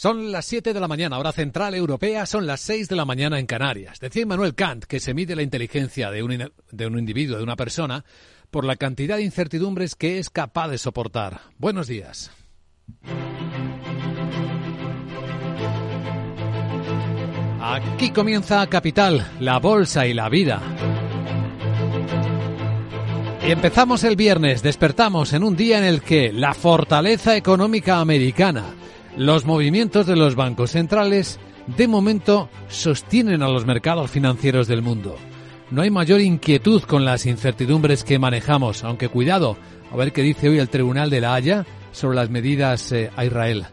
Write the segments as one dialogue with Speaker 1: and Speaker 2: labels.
Speaker 1: Son las 7 de la mañana, hora central europea, son las 6 de la mañana en Canarias. Decía Immanuel Kant que se mide la inteligencia de un, de un individuo, de una persona, por la cantidad de incertidumbres que es capaz de soportar. Buenos días. Aquí comienza Capital, la bolsa y la vida. Y empezamos el viernes, despertamos en un día en el que la fortaleza económica americana, los movimientos de los bancos centrales, de momento sostienen a los mercados financieros del mundo. No hay mayor inquietud con las incertidumbres que manejamos, aunque cuidado, a ver qué dice hoy el Tribunal de la Haya sobre las medidas eh, a Israel.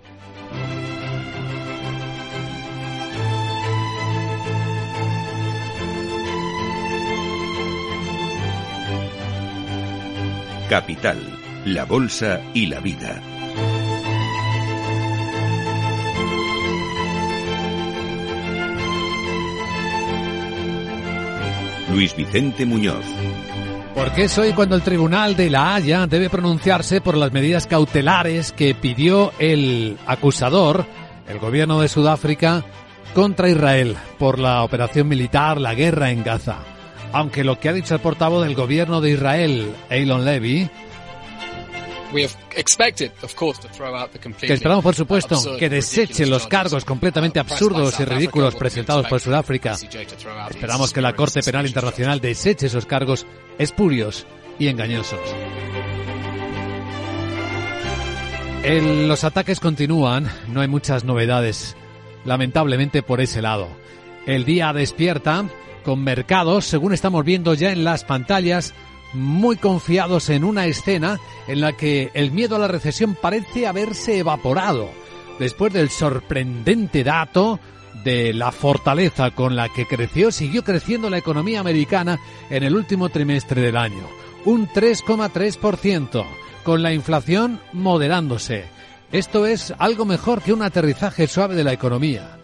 Speaker 2: Capital, la Bolsa y la Vida. Luis Vicente Muñoz.
Speaker 1: Porque es hoy cuando el Tribunal de la Haya debe pronunciarse por las medidas cautelares que pidió el acusador, el gobierno de Sudáfrica, contra Israel por la operación militar, la guerra en Gaza aunque lo que ha dicho el portavoz del gobierno de Israel, Elon Levy, que esperamos, por supuesto, que deseche los cargos completamente absurdos y ridículos presentados por Sudáfrica. Esperamos que la Corte Penal Internacional deseche esos cargos espurios y engañosos. los ataques continúan, no hay muchas novedades, lamentablemente por ese lado. El día despierta con mercados, según estamos viendo ya en las pantallas, muy confiados en una escena en la que el miedo a la recesión parece haberse evaporado, después del sorprendente dato de la fortaleza con la que creció, siguió creciendo la economía americana en el último trimestre del año, un 3,3%, con la inflación moderándose. Esto es algo mejor que un aterrizaje suave de la economía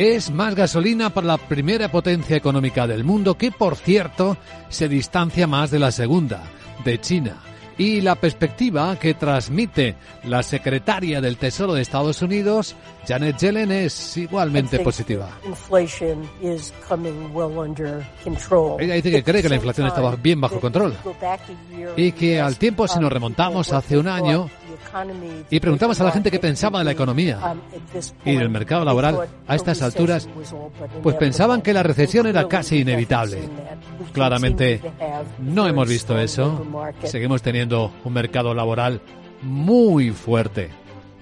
Speaker 1: es más gasolina para la primera potencia económica del mundo, que por cierto se distancia más de la segunda, de China. Y la perspectiva que transmite la secretaria del Tesoro de Estados Unidos, Janet Yellen, es igualmente positiva. Ella dice que cree que la inflación estaba bien bajo control y que al tiempo, si nos remontamos hace un año, y preguntamos a la gente qué pensaba de la economía y del mercado laboral a estas alturas, pues pensaban que la recesión era casi inevitable. Claramente no hemos visto eso. Seguimos teniendo un mercado laboral muy fuerte.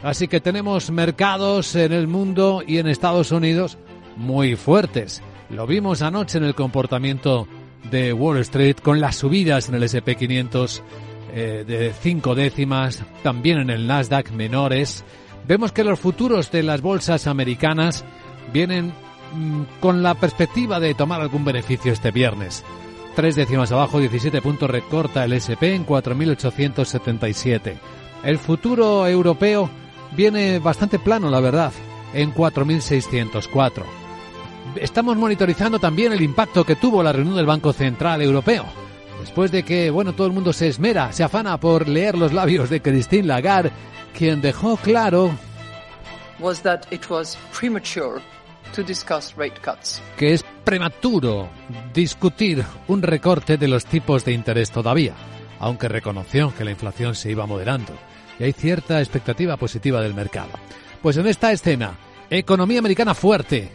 Speaker 1: Así que tenemos mercados en el mundo y en Estados Unidos muy fuertes. Lo vimos anoche en el comportamiento de Wall Street con las subidas en el SP500 eh, de cinco décimas, también en el Nasdaq menores. Vemos que los futuros de las bolsas americanas vienen mm, con la perspectiva de tomar algún beneficio este viernes. Tres décimas abajo, 17 puntos recorta el SP en 4.877. El futuro europeo viene bastante plano, la verdad, en 4.604. Estamos monitorizando también el impacto que tuvo la reunión del Banco Central Europeo después de que, bueno, todo el mundo se esmera, se afana por leer los labios de Christine Lagarde, quien dejó claro que es prematuro discutir un recorte de los tipos de interés todavía, aunque reconoció que la inflación se iba moderando y hay cierta expectativa positiva del mercado. Pues en esta escena, economía americana fuerte,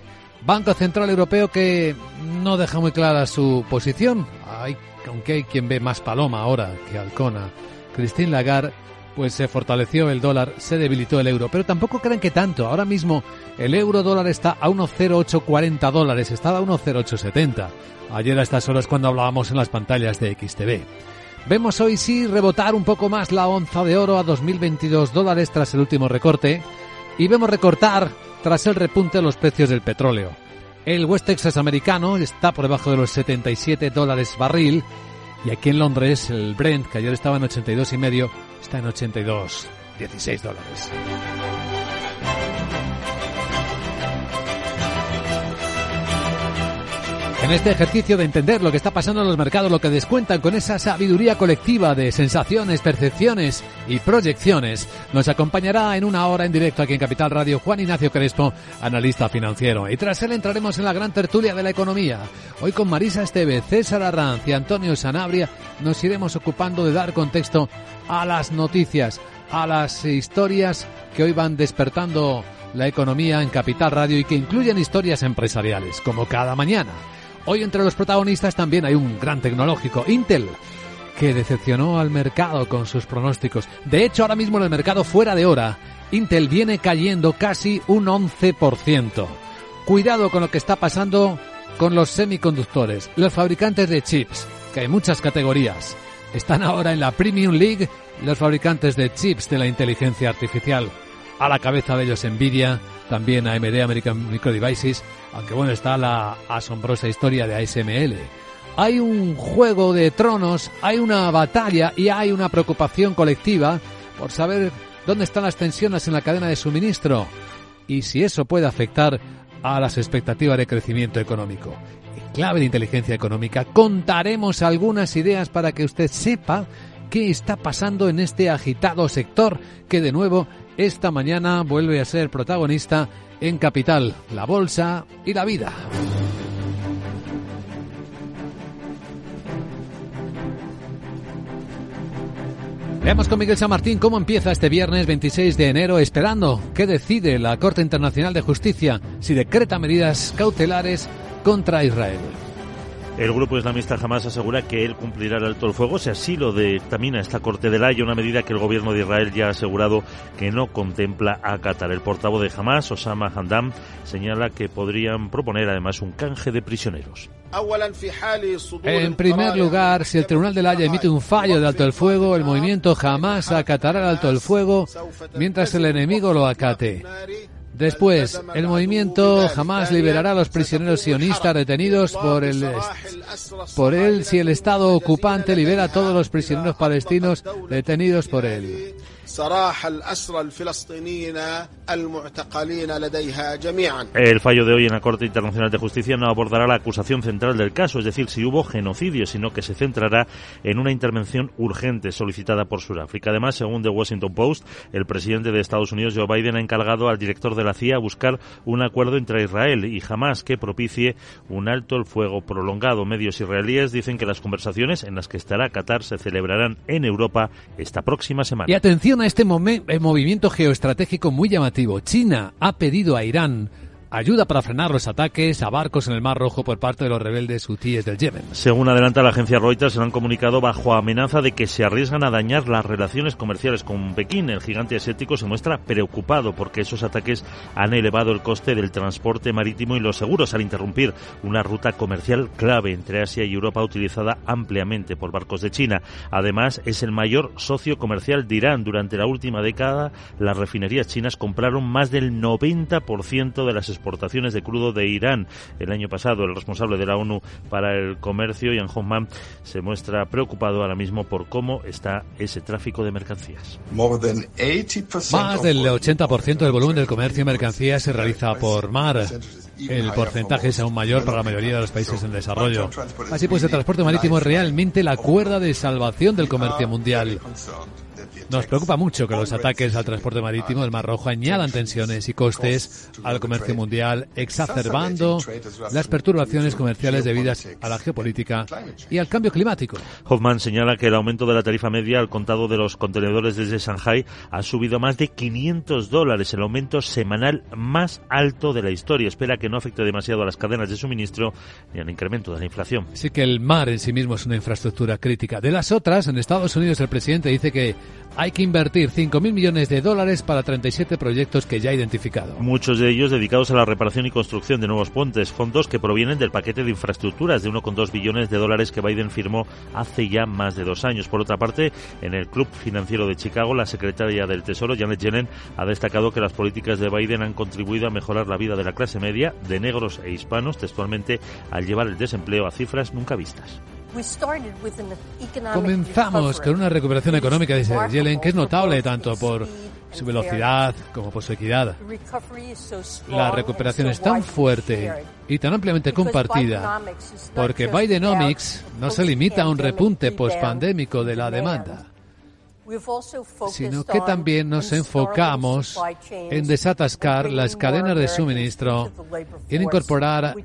Speaker 1: Banco Central Europeo que no deja muy clara su posición, hay aunque hay quien ve más paloma ahora que halcona, Christine Lagarde, pues se fortaleció el dólar, se debilitó el euro. Pero tampoco creen que tanto. Ahora mismo el euro dólar está a 1,0840 dólares, estaba a 1,0870. Ayer a estas horas cuando hablábamos en las pantallas de XTV. Vemos hoy sí rebotar un poco más la onza de oro a 2.022 dólares tras el último recorte y vemos recortar tras el repunte los precios del petróleo. El West Texas americano está por debajo de los 77 dólares barril y aquí en Londres el Brent, que ayer estaba en 82 y medio, está en 82, 16 dólares. En este ejercicio de entender lo que está pasando en los mercados, lo que descuentan con esa sabiduría colectiva de sensaciones, percepciones y proyecciones, nos acompañará en una hora en directo aquí en Capital Radio Juan Ignacio Crespo, analista financiero. Y tras él entraremos en la gran tertulia de la economía. Hoy con Marisa Esteve, César Arranz y Antonio Sanabria nos iremos ocupando de dar contexto a las noticias, a las historias que hoy van despertando la economía en Capital Radio y que incluyen historias empresariales, como cada mañana. Hoy entre los protagonistas también hay un gran tecnológico, Intel, que decepcionó al mercado con sus pronósticos. De hecho, ahora mismo en el mercado fuera de hora, Intel viene cayendo casi un 11%. Cuidado con lo que está pasando con los semiconductores, los fabricantes de chips, que hay muchas categorías. Están ahora en la Premium League los fabricantes de chips de la inteligencia artificial. A la cabeza de ellos Nvidia, también AMD American Micro Devices, aunque bueno, está la asombrosa historia de ASML. Hay un juego de tronos, hay una batalla y hay una preocupación colectiva por saber dónde están las tensiones en la cadena de suministro y si eso puede afectar a las expectativas de crecimiento económico. Clave de inteligencia económica contaremos algunas ideas para que usted sepa qué está pasando en este agitado sector que de nuevo esta mañana vuelve a ser protagonista en Capital, la Bolsa y la Vida. Veamos con Miguel San Martín cómo empieza este viernes 26 de enero, esperando que decide la Corte Internacional de Justicia si decreta medidas cautelares contra Israel.
Speaker 3: El grupo islamista jamás asegura que él cumplirá el alto el fuego, si así lo dictamina esta Corte de Haya, una medida que el gobierno de Israel ya ha asegurado que no contempla acatar. El portavoz de Hamas, Osama Handam, señala que podrían proponer además un canje de prisioneros.
Speaker 1: En primer lugar, si el Tribunal de la Haya emite un fallo de alto el fuego, el movimiento jamás acatará el alto el fuego mientras el enemigo lo acate. Después, el movimiento jamás liberará a los prisioneros sionistas el por él si el Estado ocupante libera a todos los prisioneros palestinos detenidos por él.
Speaker 3: El fallo de hoy en la Corte Internacional de Justicia no abordará la acusación central del caso, es decir, si hubo genocidio, sino que se centrará en una intervención urgente solicitada por Sudáfrica. Además, según The Washington Post, el presidente de Estados Unidos, Joe Biden, ha encargado al director de la CIA a buscar un acuerdo entre Israel y Hamas que propicie un alto el fuego prolongado. Medios israelíes dicen que las conversaciones en las que estará Qatar se celebrarán en Europa esta próxima semana.
Speaker 1: Y atención este eh, movimiento geoestratégico muy llamativo. China ha pedido a Irán ayuda para frenar los ataques a barcos en el Mar Rojo por parte de los rebeldes hutíes del Yemen.
Speaker 3: Según adelanta la agencia Reuters, se han comunicado bajo amenaza de que se arriesgan a dañar las relaciones comerciales con Pekín. El gigante asiático se muestra preocupado porque esos ataques han elevado el coste del transporte marítimo y los seguros al interrumpir una ruta comercial clave entre Asia y Europa utilizada ampliamente por barcos de China. Además, es el mayor socio comercial de Irán. Durante la última década, las refinerías chinas compraron más del 90% de las exportaciones de crudo de Irán. El año pasado, el responsable de la ONU para el comercio, Jan Hoffman, se muestra preocupado ahora mismo por cómo está ese tráfico de mercancías.
Speaker 1: Más del 80% del volumen del comercio de mercancías se realiza por mar. El porcentaje es aún mayor para la mayoría de los países en desarrollo. Así pues, el transporte marítimo es realmente la cuerda de salvación del comercio mundial. Nos preocupa mucho que los ataques al transporte marítimo del Mar Rojo añadan tensiones y costes al comercio mundial, exacerbando las perturbaciones comerciales debidas a la geopolítica y al cambio climático.
Speaker 3: Hoffman señala que el aumento de la tarifa media al contado de los contenedores desde Shanghai ha subido más de 500 dólares, el aumento semanal más alto de la historia. Espera que no afecte demasiado a las cadenas de suministro ni al incremento de la inflación.
Speaker 1: Sí que el mar en sí mismo es una infraestructura crítica. De las otras, en Estados Unidos el presidente dice que hay que invertir 5.000 millones de dólares para 37 proyectos que ya ha identificado.
Speaker 3: Muchos de ellos dedicados a la reparación y construcción de nuevos puentes, fondos que provienen del paquete de infraestructuras de 1,2 billones de dólares que Biden firmó hace ya más de dos años. Por otra parte, en el Club Financiero de Chicago, la secretaria del Tesoro, Janet Yellen, ha destacado que las políticas de Biden han contribuido a mejorar la vida de la clase media, de negros e hispanos, textualmente, al llevar el desempleo a cifras nunca vistas.
Speaker 1: Comenzamos con una recuperación económica, dice Yellen, que es notable tanto por su velocidad como por su equidad. La recuperación es tan fuerte y tan ampliamente compartida porque Bidenomics no se limita a un repunte pospandémico de la demanda sino que también nos enfocamos en desatascar las cadenas de suministro y en incorporar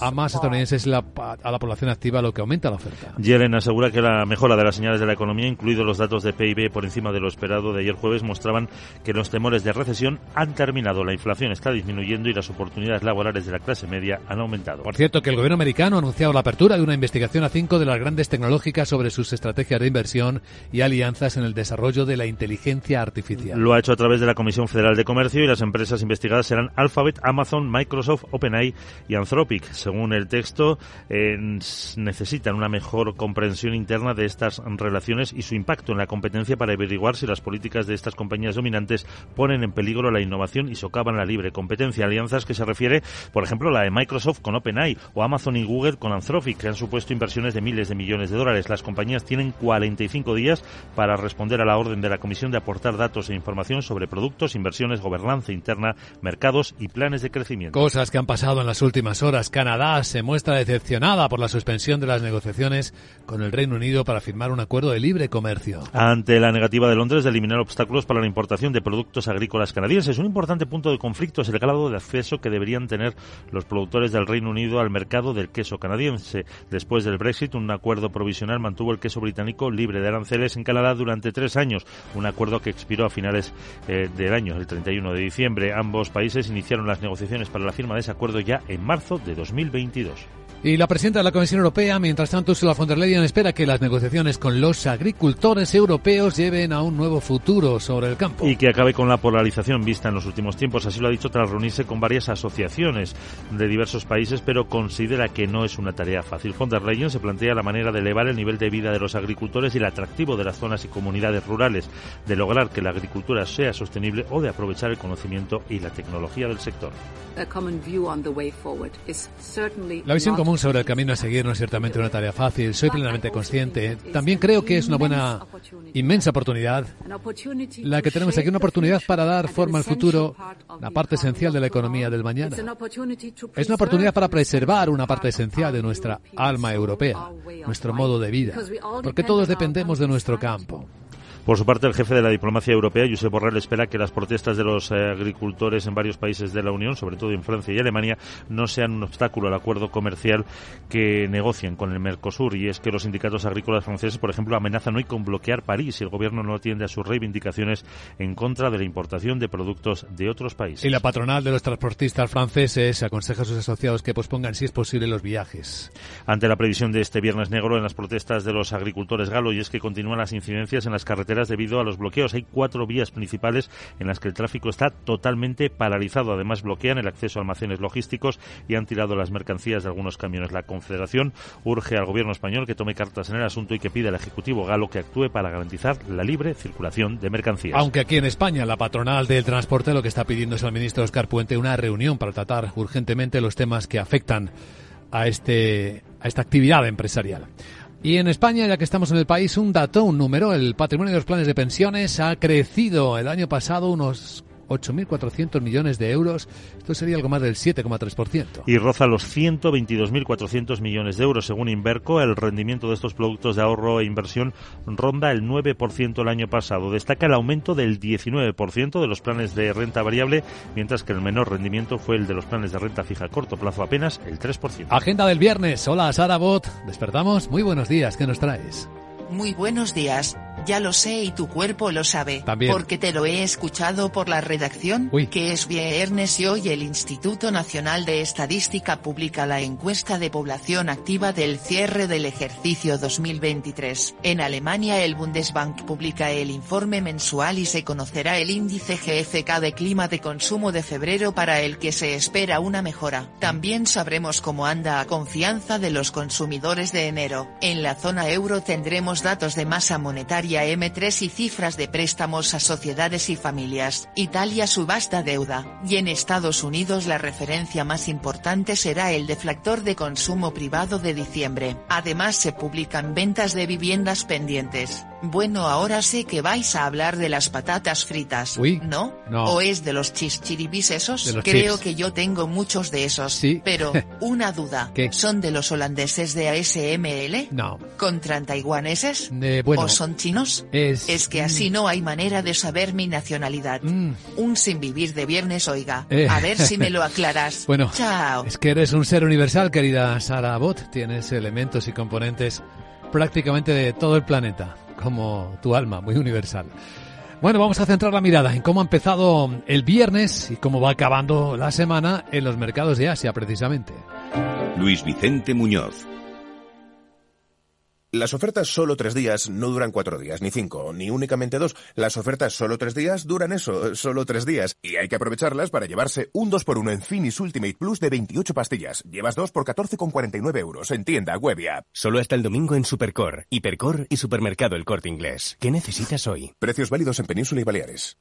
Speaker 1: a más estadounidenses a la población activa, lo que aumenta la oferta.
Speaker 3: Yellen asegura que la mejora de las señales de la economía, incluidos los datos de PIB por encima de lo esperado de ayer jueves, mostraban que los temores de recesión han terminado, la inflación está disminuyendo y las oportunidades laborales de la clase media han aumentado.
Speaker 1: Por cierto, que el gobierno americano ha anunciado la apertura de una investigación a cinco de las grandes tecnológicas sobre sus estrategias de inversión y alianzas en el desarrollo de la inteligencia artificial.
Speaker 3: Lo ha hecho a través de la Comisión Federal de Comercio y las empresas investigadas serán Alphabet, Amazon, Microsoft, OpenAI y Anthropic. Según el texto, eh, necesitan una mejor comprensión interna de estas relaciones y su impacto en la competencia para averiguar si las políticas de estas compañías dominantes ponen en peligro la innovación y socavan la libre competencia. Alianzas que se refiere, por ejemplo, la de Microsoft con OpenAI o Amazon y Google con Anthropic, que han supuesto inversiones de miles de millones de dólares. Las compañías tienen 45 días para responder a la orden de la Comisión de aportar datos e información sobre productos, inversiones, gobernanza interna, mercados y planes de crecimiento.
Speaker 1: Cosas que han pasado en las últimas horas. Canadá se muestra decepcionada por la suspensión de las negociaciones con el Reino Unido para firmar un acuerdo de libre comercio.
Speaker 3: Ante la negativa de Londres de eliminar obstáculos para la importación de productos agrícolas canadienses, un importante punto de conflicto es el grado de acceso que deberían tener los productores del Reino Unido al mercado del queso canadiense. Después del Brexit, un acuerdo provisional mantuvo el queso británico libre de aranceles en Canadá durante tres años, un acuerdo que expiró a finales eh, del año, el 31 de diciembre. Ambos países iniciaron las negociaciones para la firma de ese acuerdo ya en marzo de 2022.
Speaker 1: Y la presidenta de la Comisión Europea, mientras tanto, Ursula von der Leyen espera que las negociaciones con los agricultores europeos lleven a un nuevo futuro sobre el campo.
Speaker 3: Y que acabe con la polarización vista en los últimos tiempos. Así lo ha dicho tras reunirse con varias asociaciones de diversos países, pero considera que no es una tarea fácil. Von der Leyen se plantea la manera de elevar el nivel de vida de los agricultores y el atractivo de las zonas y comunidades rurales, de lograr que la agricultura sea sostenible o de aprovechar el conocimiento y la tecnología del sector.
Speaker 1: La visión común sobre el camino a seguir no es ciertamente una tarea fácil. Soy plenamente consciente. También creo que es una buena, inmensa oportunidad la que tenemos aquí, una oportunidad para dar forma al futuro, la parte esencial de la economía del mañana. Es una oportunidad para preservar una parte esencial de nuestra alma europea, nuestro modo de vida, porque todos dependemos de nuestro campo.
Speaker 3: Por su parte, el jefe de la diplomacia europea, Josep Borrell, espera que las protestas de los eh, agricultores en varios países de la Unión, sobre todo en Francia y Alemania, no sean un obstáculo al acuerdo comercial que negocian con el Mercosur. Y es que los sindicatos agrícolas franceses, por ejemplo, amenazan hoy con bloquear París si el gobierno no atiende a sus reivindicaciones en contra de la importación de productos de otros países.
Speaker 1: Y la patronal de los transportistas franceses aconseja a sus asociados que pospongan, si es posible, los viajes.
Speaker 3: Ante la previsión de este viernes negro en las protestas de los agricultores galos, y es que continúan las incidencias en las carreteras debido a los bloqueos. Hay cuatro vías principales en las que el tráfico está totalmente paralizado. Además, bloquean el acceso a almacenes logísticos y han tirado las mercancías de algunos camiones. La Confederación urge al gobierno español que tome cartas en el asunto y que pida al Ejecutivo galo que actúe para garantizar la libre circulación de mercancías.
Speaker 1: Aunque aquí en España la patronal del transporte lo que está pidiendo es al ministro Oscar Puente una reunión para tratar urgentemente los temas que afectan a este a esta actividad empresarial. Y en España, ya que estamos en el país, un dato, un número, el patrimonio de los planes de pensiones ha crecido. El año pasado unos 8.400 millones de euros. Esto sería algo más del 7,3%.
Speaker 3: Y roza los 122.400 millones de euros. Según Inverco, el rendimiento de estos productos de ahorro e inversión ronda el 9% el año pasado. Destaca el aumento del 19% de los planes de renta variable, mientras que el menor rendimiento fue el de los planes de renta fija a corto plazo, apenas el 3%.
Speaker 1: Agenda del viernes. Hola, Sara Bot. Despertamos. Muy buenos días. ¿Qué nos traes?
Speaker 4: Muy buenos días. Ya lo sé y tu cuerpo lo sabe. Porque te lo he escuchado por la redacción, que es viernes y hoy el Instituto Nacional de Estadística publica la encuesta de población activa del cierre del ejercicio 2023. En Alemania el Bundesbank publica el informe mensual y se conocerá el índice GFK de clima de consumo de febrero para el que se espera una mejora. También sabremos cómo anda a confianza de los consumidores de enero. En la zona euro tendremos datos de masa monetaria M3 y cifras de préstamos a sociedades y familias. Italia subasta deuda. Y en Estados Unidos la referencia más importante será el deflactor de consumo privado de diciembre. Además se publican ventas de viviendas pendientes. Bueno, ahora sé que vais a hablar de las patatas fritas, ¿no?
Speaker 1: ¿no?
Speaker 4: ¿O es de los chichiribis esos? Creo que yo tengo muchos de esos.
Speaker 1: Sí.
Speaker 4: Pero, una duda.
Speaker 1: ¿Qué?
Speaker 4: ¿Son de los holandeses de ASML?
Speaker 1: No.
Speaker 4: ¿Con taiwaneses?
Speaker 1: Eh, bueno,
Speaker 4: ¿O son chinos?
Speaker 1: Es...
Speaker 4: que así no hay manera de saber mi nacionalidad.
Speaker 1: Mm.
Speaker 4: Un sin vivir de viernes, oiga.
Speaker 1: Eh.
Speaker 4: A ver si me lo aclaras.
Speaker 1: bueno,
Speaker 4: Chao.
Speaker 1: es que eres un ser universal, querida Sara Bot. Tienes elementos y componentes prácticamente de todo el planeta como tu alma, muy universal. Bueno, vamos a centrar la mirada en cómo ha empezado el viernes y cómo va acabando la semana en los mercados de Asia, precisamente.
Speaker 2: Luis Vicente Muñoz.
Speaker 5: Las ofertas solo tres días no duran cuatro días, ni cinco, ni únicamente dos. Las ofertas solo tres días duran eso, solo tres días. Y hay que aprovecharlas para llevarse un 2x1 en Finis Ultimate Plus de 28 pastillas. Llevas dos por 14,49 euros en tienda, web y app.
Speaker 6: Solo hasta el domingo en Supercore, Hipercore y Supermercado El Corte Inglés. ¿Qué necesitas hoy?
Speaker 5: Precios válidos en Península y Baleares.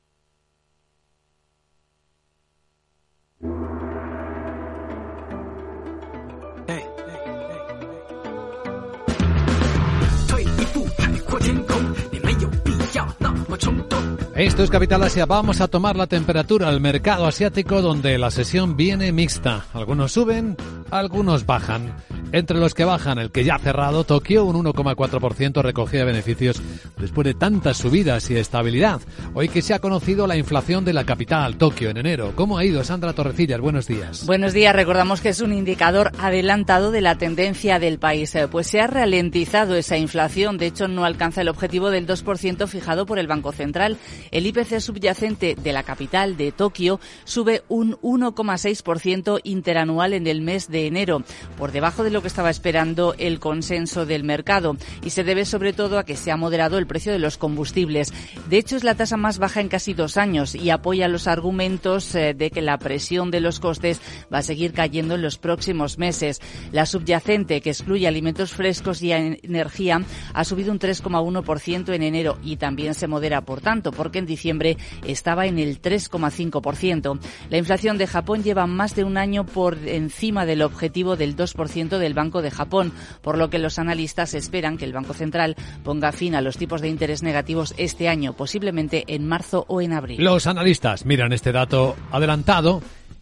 Speaker 1: Esto es Capital Asia. Vamos a tomar la temperatura al mercado asiático donde la sesión viene mixta. Algunos suben, algunos bajan. Entre los que bajan, el que ya ha cerrado, Tokio, un 1,4% recogía beneficios después de tantas subidas y estabilidad. Hoy que se ha conocido la inflación de la capital, Tokio, en enero. ¿Cómo ha ido, Sandra Torrecillas? Buenos días.
Speaker 7: Buenos días. Recordamos que es un indicador adelantado de la tendencia del país. Eh, pues se ha ralentizado esa inflación. De hecho, no alcanza el objetivo del 2% fijado por el Banco Central. El IPC subyacente de la capital de Tokio sube un 1,6% interanual en el mes de enero, por debajo de que estaba esperando el consenso del mercado y se debe sobre todo a que se ha moderado el precio de los combustibles. De hecho, es la tasa más baja en casi dos años y apoya los argumentos eh, de que la presión de los costes va a seguir cayendo en los próximos meses. La subyacente, que excluye alimentos frescos y energía, ha subido un 3,1% en enero y también se modera, por tanto, porque en diciembre estaba en el 3,5%. La inflación de Japón lleva más de un año por encima del objetivo del 2% del Banco de Japón, por lo que los analistas esperan que el Banco Central ponga fin a los tipos de interés negativos este año, posiblemente en marzo o en abril.
Speaker 1: Los analistas miran este dato adelantado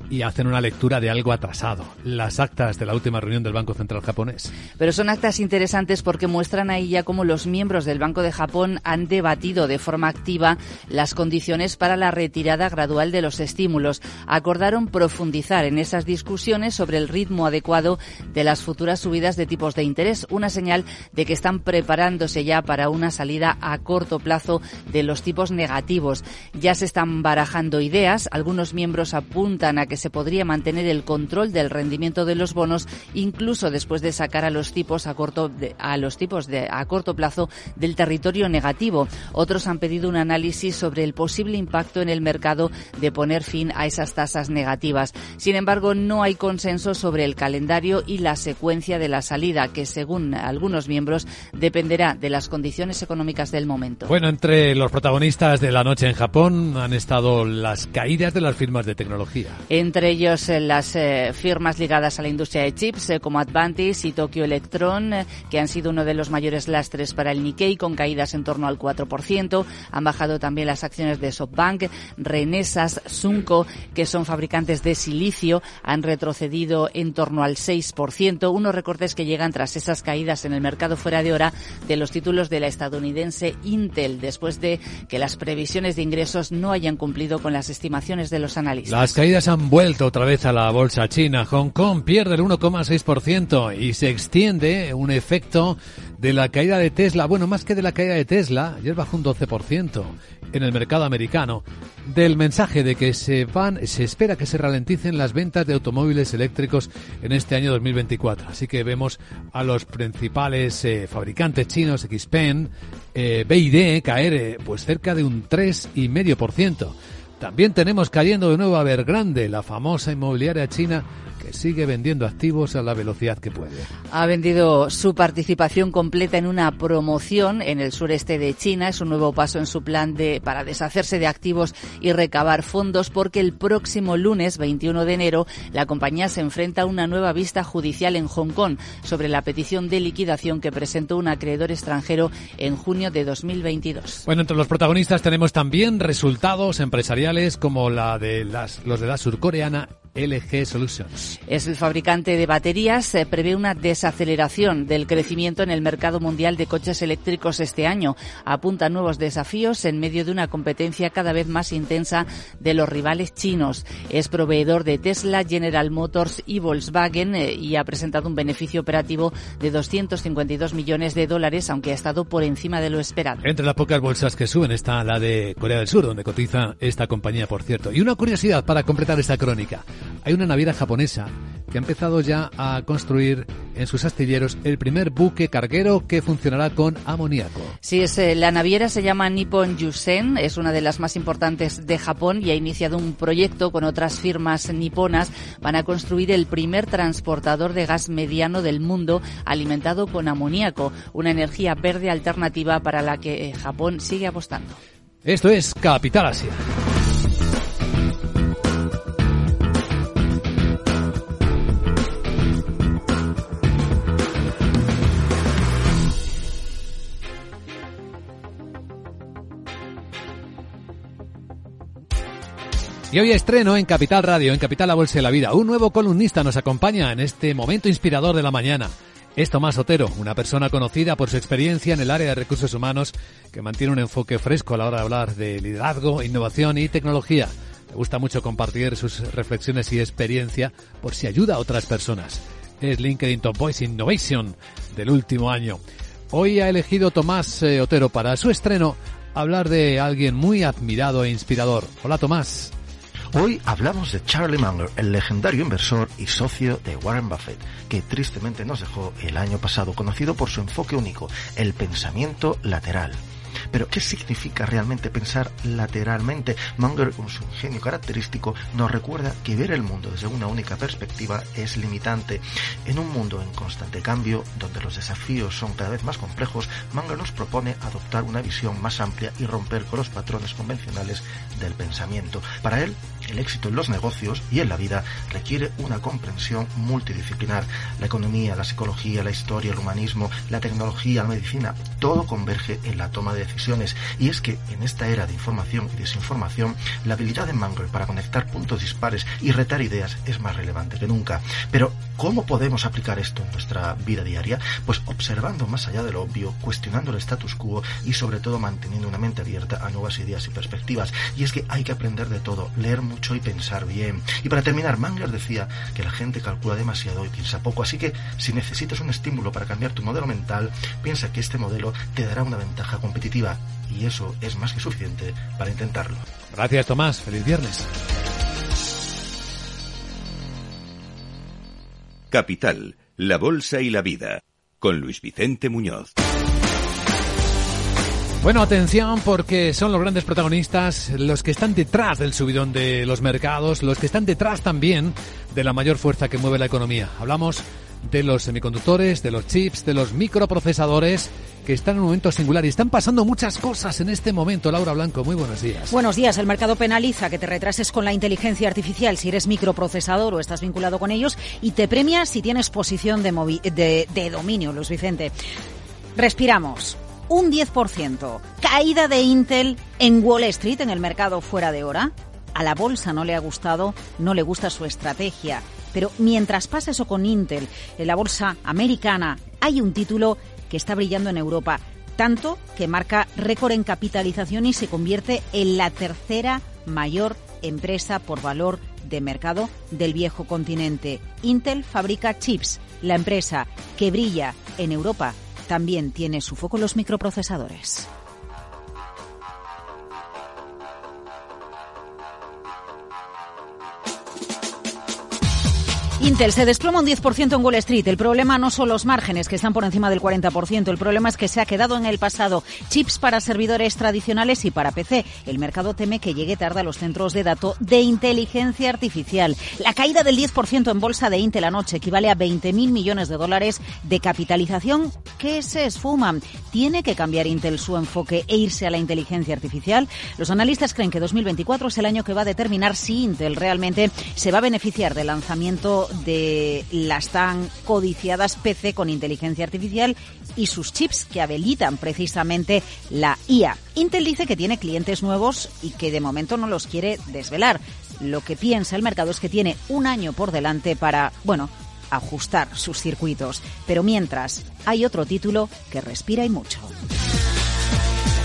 Speaker 1: y hacen una lectura de algo atrasado, las actas de la última reunión del Banco Central japonés.
Speaker 7: Pero son actas interesantes porque muestran ahí ya cómo los miembros del Banco de Japón han debatido de forma activa las condiciones para la retirada gradual de los estímulos. Acordaron profundizar en esas discusiones sobre el ritmo adecuado de las futuras subidas de tipos de interés, una señal de que están preparándose ya para una salida a corto plazo de los tipos negativos. Ya se están barajando ideas, algunos miembros apuntan a que se podría mantener el control del rendimiento de los bonos incluso después de sacar a los tipos a corto a los tipos de a corto plazo del territorio negativo. Otros han pedido un análisis sobre el posible impacto en el mercado de poner fin a esas tasas negativas. Sin embargo, no hay consenso sobre el calendario y la secuencia de la salida, que según algunos miembros dependerá de las condiciones económicas del momento.
Speaker 1: Bueno, entre los protagonistas de la noche en Japón han estado las caídas de las firmas de tecnología
Speaker 7: entre ellos eh, las eh, firmas ligadas a la industria de chips eh, como Advantis y Tokyo Electron, que han sido uno de los mayores lastres para el Nikkei con caídas en torno al 4%. Han bajado también las acciones de SoftBank, Renesas, Sunco, que son fabricantes de silicio, han retrocedido en torno al 6%, unos recortes que llegan tras esas caídas en el mercado fuera de hora de los títulos de la estadounidense Intel, después de que las previsiones de ingresos no hayan cumplido con las estimaciones de los analistas.
Speaker 1: Las caídas han otra vez a la bolsa china. Hong Kong pierde el 1,6% y se extiende un efecto de la caída de Tesla. Bueno, más que de la caída de Tesla, ayer bajó un 12% en el mercado americano. Del mensaje de que se van, se espera que se ralenticen las ventas de automóviles eléctricos en este año 2024. Así que vemos a los principales eh, fabricantes chinos, XPeng, eh, BID, caer eh, pues cerca de un 3,5%. También tenemos cayendo de nuevo a Evergrande, la famosa inmobiliaria china que sigue vendiendo activos a la velocidad que puede.
Speaker 7: Ha vendido su participación completa en una promoción en el sureste de China. Es un nuevo paso en su plan de para deshacerse de activos y recabar fondos porque el próximo lunes 21 de enero la compañía se enfrenta a una nueva vista judicial en Hong Kong sobre la petición de liquidación que presentó un acreedor extranjero en junio de 2022.
Speaker 1: Bueno, entre los protagonistas tenemos también resultados empresariales como la de las, los de la surcoreana LG Solutions.
Speaker 7: Es el fabricante de baterías. Se prevé una desaceleración del crecimiento en el mercado mundial de coches eléctricos este año. Apunta nuevos desafíos en medio de una competencia cada vez más intensa de los rivales chinos. Es proveedor de Tesla, General Motors y Volkswagen eh, y ha presentado un beneficio operativo de 252 millones de dólares, aunque ha estado por encima de lo esperado.
Speaker 1: Entre las pocas bolsas que suben está la de Corea del Sur, donde cotiza esta compañía, por cierto. Y una curiosidad para completar esta crónica. Hay una naviera japonesa que ha empezado ya a construir en sus astilleros el primer buque carguero que funcionará con amoníaco.
Speaker 7: Sí, es, eh, la naviera se llama Nippon Yusen, es una de las más importantes de Japón y ha iniciado un proyecto con otras firmas niponas. Van a construir el primer transportador de gas mediano del mundo alimentado con amoníaco, una energía verde alternativa para la que eh, Japón sigue apostando.
Speaker 1: Esto es Capital Asia. Y hoy estreno en Capital Radio, en Capital La Bolsa de la Vida. Un nuevo columnista nos acompaña en este momento inspirador de la mañana. Es Tomás Otero, una persona conocida por su experiencia en el área de recursos humanos que mantiene un enfoque fresco a la hora de hablar de liderazgo, innovación y tecnología. Me gusta mucho compartir sus reflexiones y experiencia por si ayuda a otras personas. Es LinkedIn Top Voice Innovation del último año. Hoy ha elegido Tomás eh, Otero para su estreno hablar de alguien muy admirado e inspirador. Hola Tomás.
Speaker 8: Hoy hablamos de Charlie Munger, el legendario inversor y socio de Warren Buffett, que tristemente nos dejó el año pasado, conocido por su enfoque único, el pensamiento lateral. Pero, ¿qué significa realmente pensar lateralmente? Munger, con su ingenio característico, nos recuerda que ver el mundo desde una única perspectiva es limitante. En un mundo en constante cambio, donde los desafíos son cada vez más complejos, Munger nos propone adoptar una visión más amplia y romper con los patrones convencionales del pensamiento. Para él, el éxito en los negocios y en la vida requiere una comprensión multidisciplinar. La economía, la psicología, la historia, el humanismo, la tecnología, la medicina, todo converge en la toma de decisiones. Y es que en esta era de información y desinformación, la habilidad de Munger para conectar puntos dispares y retar ideas es más relevante que nunca. Pero, ¿cómo podemos aplicar esto en nuestra vida diaria? Pues observando más allá de lo obvio, cuestionando el status quo y sobre todo manteniendo una mente abierta a nuevas ideas y perspectivas. Y es que hay que aprender de todo, leer mucho y pensar bien. Y para terminar, Mangler decía que la gente calcula demasiado y piensa poco, así que si necesitas un estímulo para cambiar tu modelo mental, piensa que este modelo te dará una ventaja competitiva y eso es más que suficiente para intentarlo.
Speaker 1: Gracias Tomás, feliz viernes.
Speaker 2: Capital, la Bolsa y la Vida, con Luis Vicente Muñoz.
Speaker 1: Bueno, atención porque son los grandes protagonistas los que están detrás del subidón de los mercados, los que están detrás también de la mayor fuerza que mueve la economía. Hablamos de los semiconductores, de los chips, de los microprocesadores que están en un momento singular y están pasando muchas cosas en este momento. Laura Blanco, muy buenos días.
Speaker 9: Buenos días. El mercado penaliza que te retrases con la inteligencia artificial si eres microprocesador o estás vinculado con ellos y te premia si tienes posición de, de, de dominio, Luis Vicente. Respiramos un 10%. Caída de Intel en Wall Street, en el mercado fuera de hora. A la bolsa no le ha gustado, no le gusta su estrategia. Pero mientras pasa eso con Intel, en la bolsa americana hay un título que está brillando en Europa, tanto que marca récord en capitalización y se convierte en la tercera mayor empresa por valor de mercado del viejo continente. Intel fabrica chips, la empresa que brilla en Europa también tiene su foco los microprocesadores. Intel se desploma un 10% en Wall Street. El problema no son los márgenes, que están por encima del 40%. El problema es que se ha quedado en el pasado. Chips para servidores tradicionales y para PC. El mercado teme que llegue tarde a los centros de datos de inteligencia artificial. La caída del 10% en bolsa de Intel anoche equivale a 20.000 millones de dólares de capitalización que se esfuman. ¿Tiene que cambiar Intel su enfoque e irse a la inteligencia artificial? Los analistas creen que 2024 es el año que va a determinar si Intel realmente se va a beneficiar del lanzamiento de las tan codiciadas PC con inteligencia artificial y sus chips que habilitan precisamente la IA. Intel dice que tiene clientes nuevos y que de momento no los quiere desvelar. Lo que piensa el mercado es que tiene un año por delante para, bueno, ajustar sus circuitos. Pero mientras, hay otro título que respira y mucho.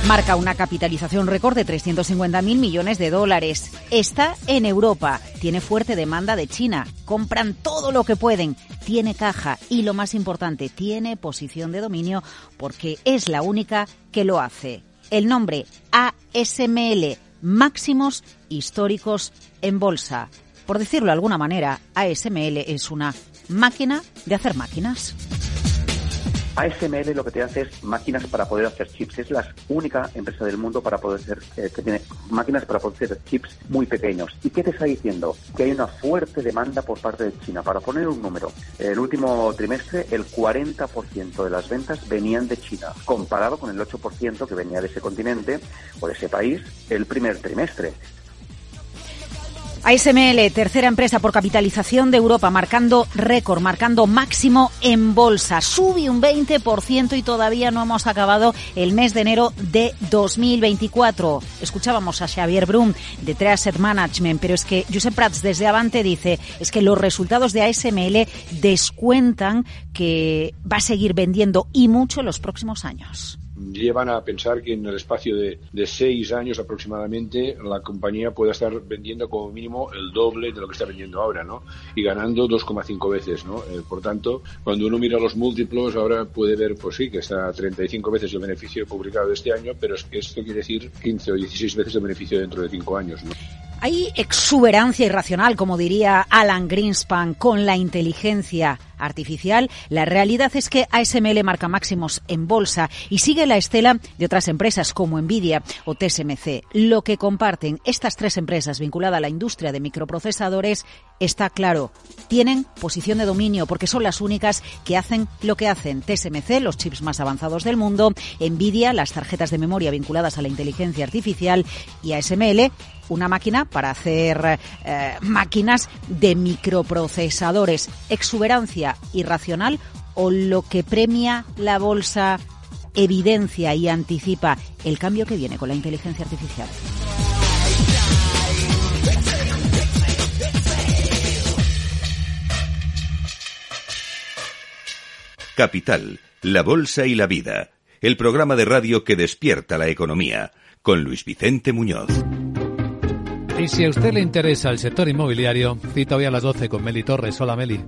Speaker 9: Marca una capitalización récord de 350.000 millones de dólares. Está en Europa. Tiene fuerte demanda de China. Compran todo lo que pueden. Tiene caja y lo más importante, tiene posición de dominio porque es la única que lo hace. El nombre ASML, máximos históricos en bolsa. Por decirlo de alguna manera, ASML es una máquina de hacer máquinas.
Speaker 10: ASML lo que te hace es máquinas para poder hacer chips. Es la única empresa del mundo para poder hacer, eh, que tiene máquinas para poder hacer chips muy pequeños. ¿Y qué te está diciendo? Que hay una fuerte demanda por parte de China. Para poner un número, el último trimestre el 40% de las ventas venían de China, comparado con el 8% que venía de ese continente o de ese país el primer trimestre.
Speaker 9: ASML, tercera empresa por capitalización de Europa, marcando récord, marcando máximo en bolsa. Sube un 20% y todavía no hemos acabado el mes de enero de 2024. Escuchábamos a Xavier Brum de Trade Asset Management, pero es que Josep Prats desde Avante dice es que los resultados de ASML descuentan que va a seguir vendiendo y mucho en los próximos años
Speaker 11: llevan a pensar que en el espacio de, seis años aproximadamente la compañía pueda estar vendiendo como mínimo el doble de lo que está vendiendo ahora, ¿no? Y ganando 2,5 veces, ¿no? Eh, por tanto, cuando uno mira los múltiplos, ahora puede ver, pues sí, que está 35 veces el beneficio publicado este año, pero es que esto quiere decir 15 o 16 veces el beneficio dentro de cinco años, ¿no?
Speaker 9: Hay exuberancia irracional, como diría Alan Greenspan, con la inteligencia artificial. La realidad es que ASML marca máximos en bolsa y sigue la estela de otras empresas como Nvidia o TSMC. Lo que comparten estas tres empresas vinculadas a la industria de microprocesadores está claro. Tienen posición de dominio porque son las únicas que hacen lo que hacen. TSMC, los chips más avanzados del mundo, Nvidia, las tarjetas de memoria vinculadas a la inteligencia artificial y ASML, una máquina para hacer eh, máquinas de microprocesadores. Exuberancia irracional o lo que premia la bolsa evidencia y anticipa el cambio que viene con la inteligencia artificial.
Speaker 2: Capital, la Bolsa y la Vida, el programa de radio que despierta la economía, con Luis Vicente Muñoz.
Speaker 1: Y si a usted le interesa el sector inmobiliario, cita hoy a las 12 con Meli Torres. Hola Meli.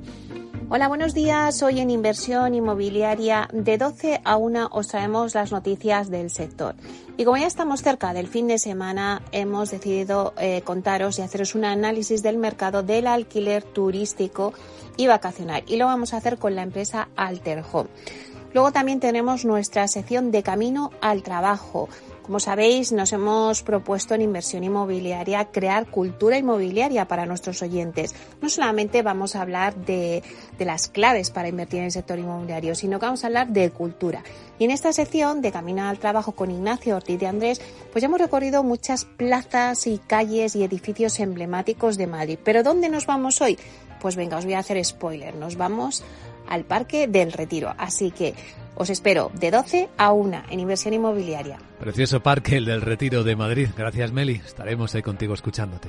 Speaker 12: Hola, buenos días. Hoy en Inversión Inmobiliaria de 12 a 1 os traemos las noticias del sector. Y como ya estamos cerca del fin de semana, hemos decidido eh, contaros y haceros un análisis del mercado del alquiler turístico y vacacional. Y lo vamos a hacer con la empresa Alter Home. Luego también tenemos nuestra sección de camino al trabajo. Como sabéis, nos hemos propuesto en inversión inmobiliaria crear cultura inmobiliaria para nuestros oyentes. No solamente vamos a hablar de, las claves para invertir en el sector inmobiliario, sino que vamos a hablar de cultura. Y en esta sección de Camino al Trabajo con Ignacio Ortiz de Andrés, pues ya hemos recorrido muchas plazas y calles y edificios emblemáticos de Madrid. Pero ¿dónde nos vamos hoy? Pues venga, os voy a hacer spoiler. Nos vamos al Parque del Retiro. Así que os espero de 12 a 1 en inversión inmobiliaria.
Speaker 1: Precioso parque, el del Retiro de Madrid. Gracias, Meli. Estaremos ahí contigo escuchándote.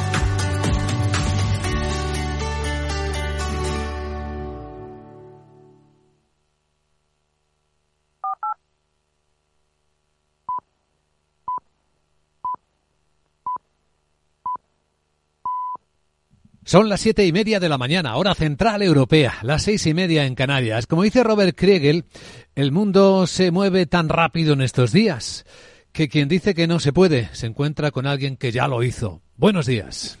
Speaker 1: Son las siete y media de la mañana, hora central europea, las seis y media en Canarias. Como dice Robert Kriegel, el mundo se mueve tan rápido en estos días que quien dice que no se puede se encuentra con alguien que ya lo hizo. Buenos días.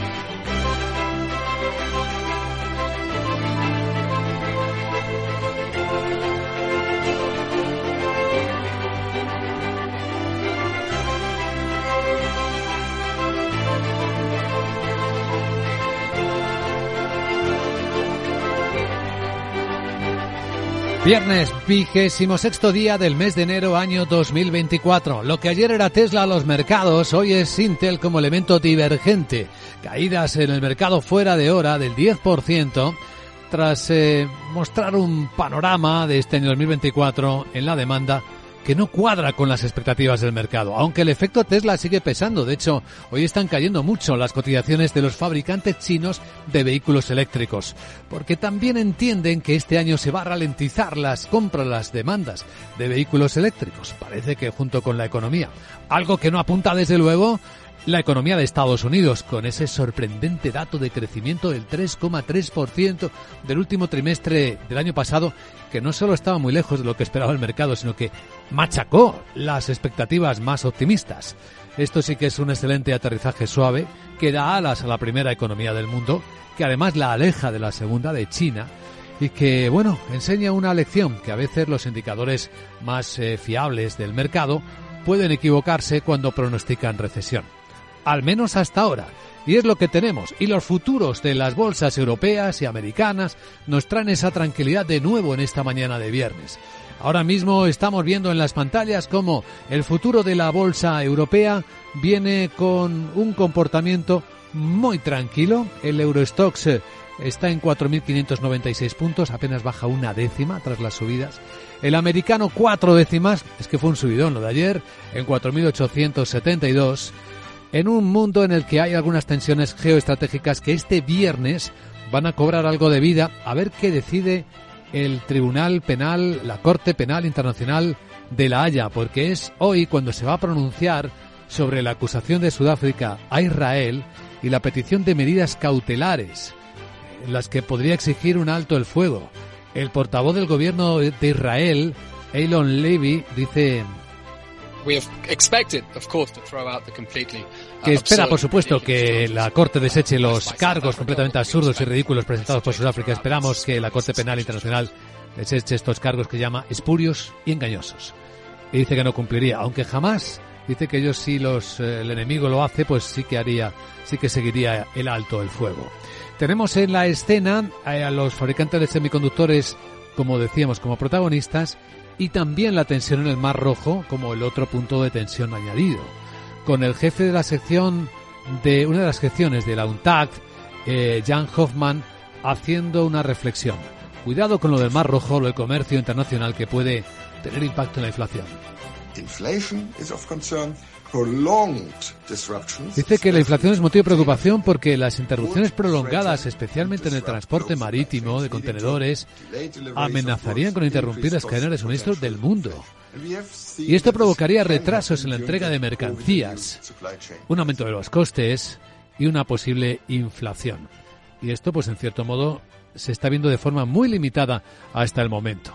Speaker 1: Viernes, vigésimo sexto día del mes de enero año 2024. Lo que ayer era Tesla a los mercados, hoy es Intel como elemento divergente. Caídas en el mercado fuera de hora del 10% tras eh, mostrar un panorama de este año 2024 en la demanda que no cuadra con las expectativas del mercado, aunque el efecto Tesla sigue pesando. De hecho, hoy están cayendo mucho las cotizaciones de los fabricantes chinos de vehículos eléctricos, porque también entienden que este año se va a ralentizar las compras, las demandas de vehículos eléctricos. Parece que junto con la economía, algo que no apunta desde luego la economía de Estados Unidos, con ese sorprendente dato de crecimiento del 3,3% del último trimestre del año pasado, que no solo estaba muy lejos de lo que esperaba el mercado, sino que machacó las expectativas más optimistas. Esto sí que es un excelente aterrizaje suave que da alas a la primera economía del mundo, que además la aleja de la segunda de China y que, bueno, enseña una lección que a veces los indicadores más eh, fiables del mercado pueden equivocarse cuando pronostican recesión al menos hasta ahora. Y es lo que tenemos. Y los futuros de las bolsas europeas y americanas nos traen esa tranquilidad de nuevo en esta mañana de viernes. Ahora mismo estamos viendo en las pantallas cómo el futuro de la bolsa europea viene con un comportamiento muy tranquilo. El Eurostox eh, está en 4.596 puntos, apenas baja una décima tras las subidas. El americano cuatro décimas, es que fue un subidón lo de ayer, en 4.872 en un mundo en el que hay algunas tensiones geoestratégicas que este viernes van a cobrar algo de vida, a ver qué decide el Tribunal Penal, la Corte Penal Internacional de La Haya, porque es hoy cuando se va a pronunciar sobre la acusación de Sudáfrica a Israel y la petición de medidas cautelares, las que podría exigir un alto el fuego. El portavoz del gobierno de Israel, Elon Levy, dice que espera, por supuesto, que la Corte deseche los cargos completamente absurdos y ridículos presentados por Sudáfrica. Esperamos que la Corte Penal Internacional deseche estos cargos que llama espurios y engañosos. Y dice que no cumpliría, aunque jamás dice que ellos si los, eh, el enemigo lo hace, pues sí que haría, sí que seguiría el alto el fuego. Tenemos en la escena a los fabricantes de semiconductores, como decíamos, como protagonistas y también la tensión en el Mar Rojo como el otro punto de tensión añadido. Con el jefe de la sección de una de las secciones de la UNTAC, eh, Jan Hoffman, haciendo una reflexión. Cuidado con lo del Mar Rojo, lo del comercio internacional que puede tener impacto en la inflación. Dice que la inflación es motivo de preocupación porque las interrupciones prolongadas, especialmente en el transporte marítimo de contenedores, amenazarían con interrumpir las cadenas de suministro del mundo. Y esto provocaría retrasos en la entrega de mercancías, un aumento de los costes y una posible inflación. Y esto, pues en cierto modo, se está viendo de forma muy limitada hasta el momento.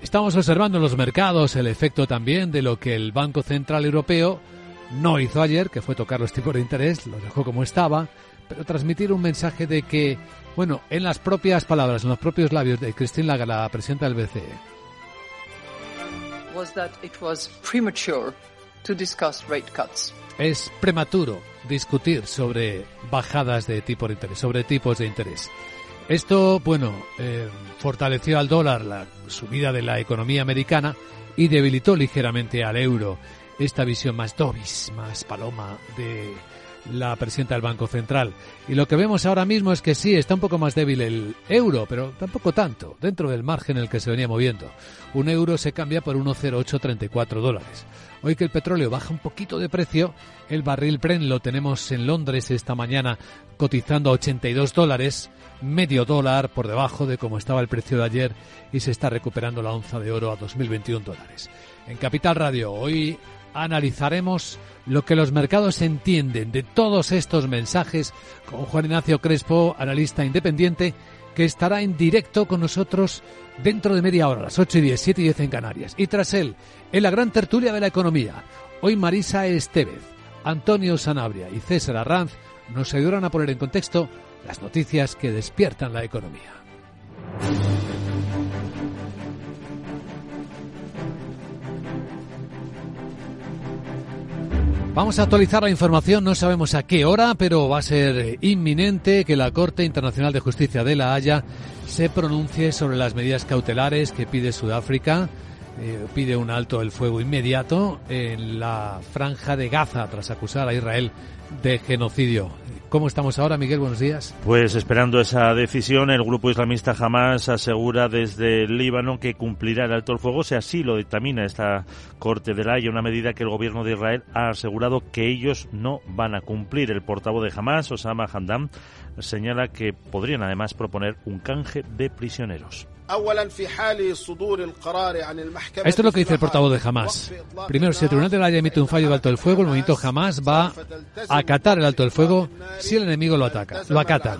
Speaker 1: Estamos observando en los mercados el efecto también de lo que el Banco Central Europeo no hizo ayer, que fue tocar los tipos de interés, los dejó como estaba, pero transmitir un mensaje de que, bueno, en las propias palabras, en los propios labios de Christine Lagarde, la presidenta del BCE, es prematuro discutir sobre bajadas de tipo de interés, sobre tipos de interés. Esto, bueno, eh, fortaleció al dólar la subida de la economía americana y debilitó ligeramente al euro. Esta visión más dovis, más paloma de la presidenta del Banco Central. Y lo que vemos ahora mismo es que sí, está un poco más débil el euro, pero tampoco tanto, dentro del margen en el que se venía moviendo. Un euro se cambia por 1,0834 dólares. Hoy que el petróleo baja un poquito de precio, el barril Brent lo tenemos en Londres esta mañana cotizando a 82 dólares medio dólar por debajo de cómo estaba el precio de ayer y se está recuperando la onza de oro a 2021 dólares. En Capital Radio hoy analizaremos lo que los mercados entienden de todos estos mensajes con Juan Ignacio Crespo, analista independiente, que estará en directo con nosotros dentro de media hora, las 8 y 10, 7 y 10 en Canarias. Y tras él, en la gran tertulia de la economía, hoy Marisa Estevez, Antonio Sanabria y César Arranz nos ayudarán a poner en contexto las noticias que despiertan la economía. Vamos a actualizar la información, no sabemos a qué hora, pero va a ser inminente que la Corte Internacional de Justicia de La Haya se pronuncie sobre las medidas cautelares que pide Sudáfrica. Eh, pide un alto el fuego inmediato en la franja de Gaza tras acusar a Israel de genocidio. ¿Cómo estamos ahora, Miguel? Buenos días.
Speaker 3: Pues esperando esa decisión, el grupo islamista Hamas asegura desde el Líbano que cumplirá el alto el fuego, si así lo dictamina esta Corte de la Haya, una medida que el gobierno de Israel ha asegurado que ellos no van a cumplir. El portavoz de Hamas, Osama Hamdan, señala que podrían además proponer un canje de prisioneros.
Speaker 1: Esto es lo que dice el portavoz de Hamas. Primero, si el Tribunal de la Haya emite un fallo de alto del fuego, el movimiento Hamas va a acatar el alto del fuego si el enemigo lo ataca, lo acata.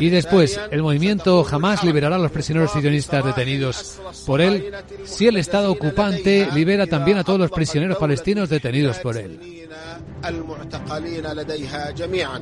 Speaker 1: Y después, el movimiento jamás liberará a los prisioneros sionistas detenidos por él si el Estado ocupante libera también a todos los prisioneros palestinos detenidos por él.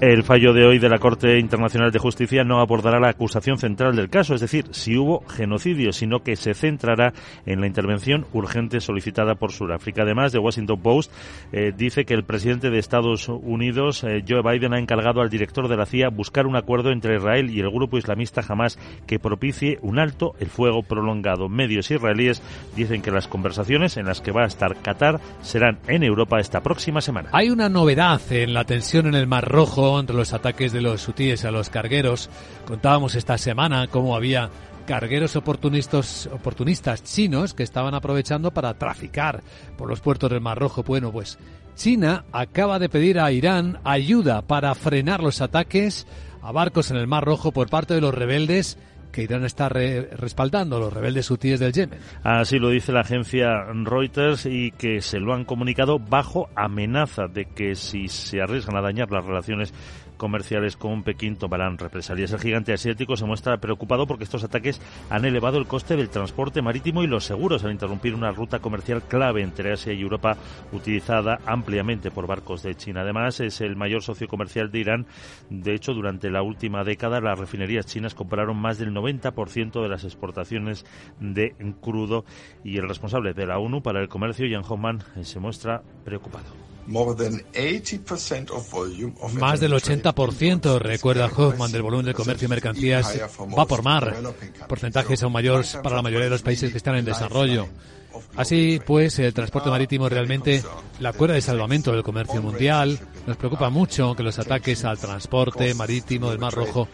Speaker 3: El fallo de hoy de la Corte Internacional de Justicia no abordará la acusación central del caso, es decir, si hubo genocidio, sino que se centrará en la intervención urgente solicitada por Sudáfrica. Además, The Washington Post eh, dice que el presidente de Estados Unidos, eh, Joe Biden, ha encargado al director de la CIA buscar un acuerdo entre Israel y el grupo islamista Hamas que propicie un alto el fuego prolongado. Medios israelíes dicen que las conversaciones en las que va a estar Qatar serán en Europa esta próxima semana.
Speaker 1: Hay una novedad en la tensión en el Mar Rojo entre los ataques de los hutíes a los cargueros. Contábamos esta semana cómo había cargueros oportunistas, oportunistas chinos que estaban aprovechando para traficar por los puertos del Mar Rojo. Bueno, pues China acaba de pedir a Irán ayuda para frenar los ataques a barcos en el Mar Rojo por parte de los rebeldes que Irán está respaldando, los rebeldes hutíes del Yemen.
Speaker 3: Así lo dice la agencia Reuters y que se lo han comunicado bajo amenaza de que si se arriesgan a dañar las relaciones comerciales con Pekín tomarán represalias. El gigante asiático se muestra preocupado porque estos ataques han elevado el coste del transporte marítimo y los seguros al interrumpir una ruta comercial clave entre Asia y Europa utilizada ampliamente por barcos de China. Además, es el mayor socio comercial de Irán. De hecho, durante la última década, las refinerías chinas compraron más del 90% de las exportaciones de crudo y el responsable de la ONU para el comercio, Jan Hoffman, se muestra preocupado.
Speaker 1: Más del 80%, recuerda Hoffman, del volumen de comercio y mercancías va por mar. Porcentajes aún mayores para la mayoría de los países que están en desarrollo. Así pues, el transporte marítimo realmente la cuerda de salvamento del comercio mundial. Nos preocupa mucho que los ataques al transporte marítimo del Mar Rojo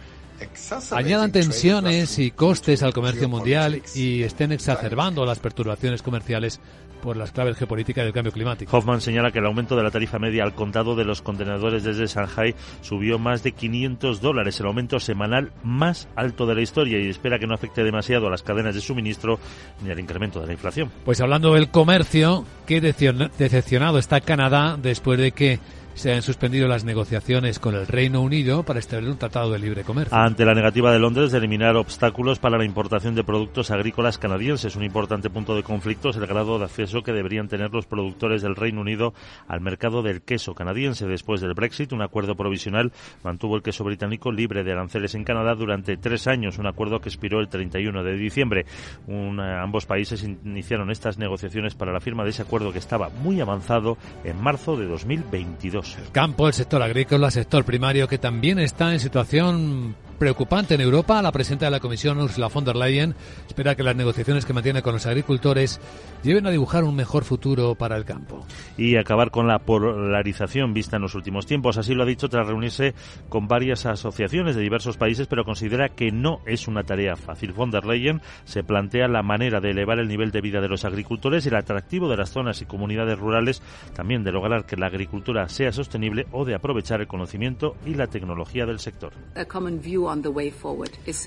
Speaker 1: añadan tensiones y costes al comercio mundial y estén exacerbando las perturbaciones comerciales por las claves geopolíticas del cambio climático.
Speaker 3: Hoffman señala que el aumento de la tarifa media al contado de los contenedores desde Shanghai subió más de 500 dólares, el aumento semanal más alto de la historia y espera que no afecte demasiado a las cadenas de suministro ni al incremento de la inflación.
Speaker 1: Pues hablando del comercio, qué decepcionado está Canadá después de que se han suspendido las negociaciones con el Reino Unido para establecer un tratado de libre comercio.
Speaker 3: Ante la negativa de Londres de eliminar obstáculos para la importación de productos agrícolas canadienses, un importante punto de conflicto es el grado de acceso que deberían tener los productores del Reino Unido al mercado del queso canadiense. Después del Brexit, un acuerdo provisional mantuvo el queso británico libre de aranceles en Canadá durante tres años, un acuerdo que expiró el 31 de diciembre. ambos países iniciaron estas negociaciones para la firma de ese acuerdo que estaba muy avanzado en marzo de 2022.
Speaker 1: El campo, el sector agrícola, el sector primario, que también está en situación preocupante en Europa. La presidenta de la Comisión, Ursula von der Leyen, espera que las negociaciones que mantiene con los agricultores lleven a dibujar un mejor futuro para el campo.
Speaker 3: Y acabar con la polarización vista en los últimos tiempos. Así lo ha dicho tras reunirse con varias asociaciones de diversos países, pero considera que no es una tarea fácil. Von der Leyen se plantea la manera de elevar el nivel de vida de los agricultores y el atractivo de las zonas y comunidades rurales, también de lograr que la agricultura sea sostenible o de aprovechar el conocimiento y la tecnología del sector.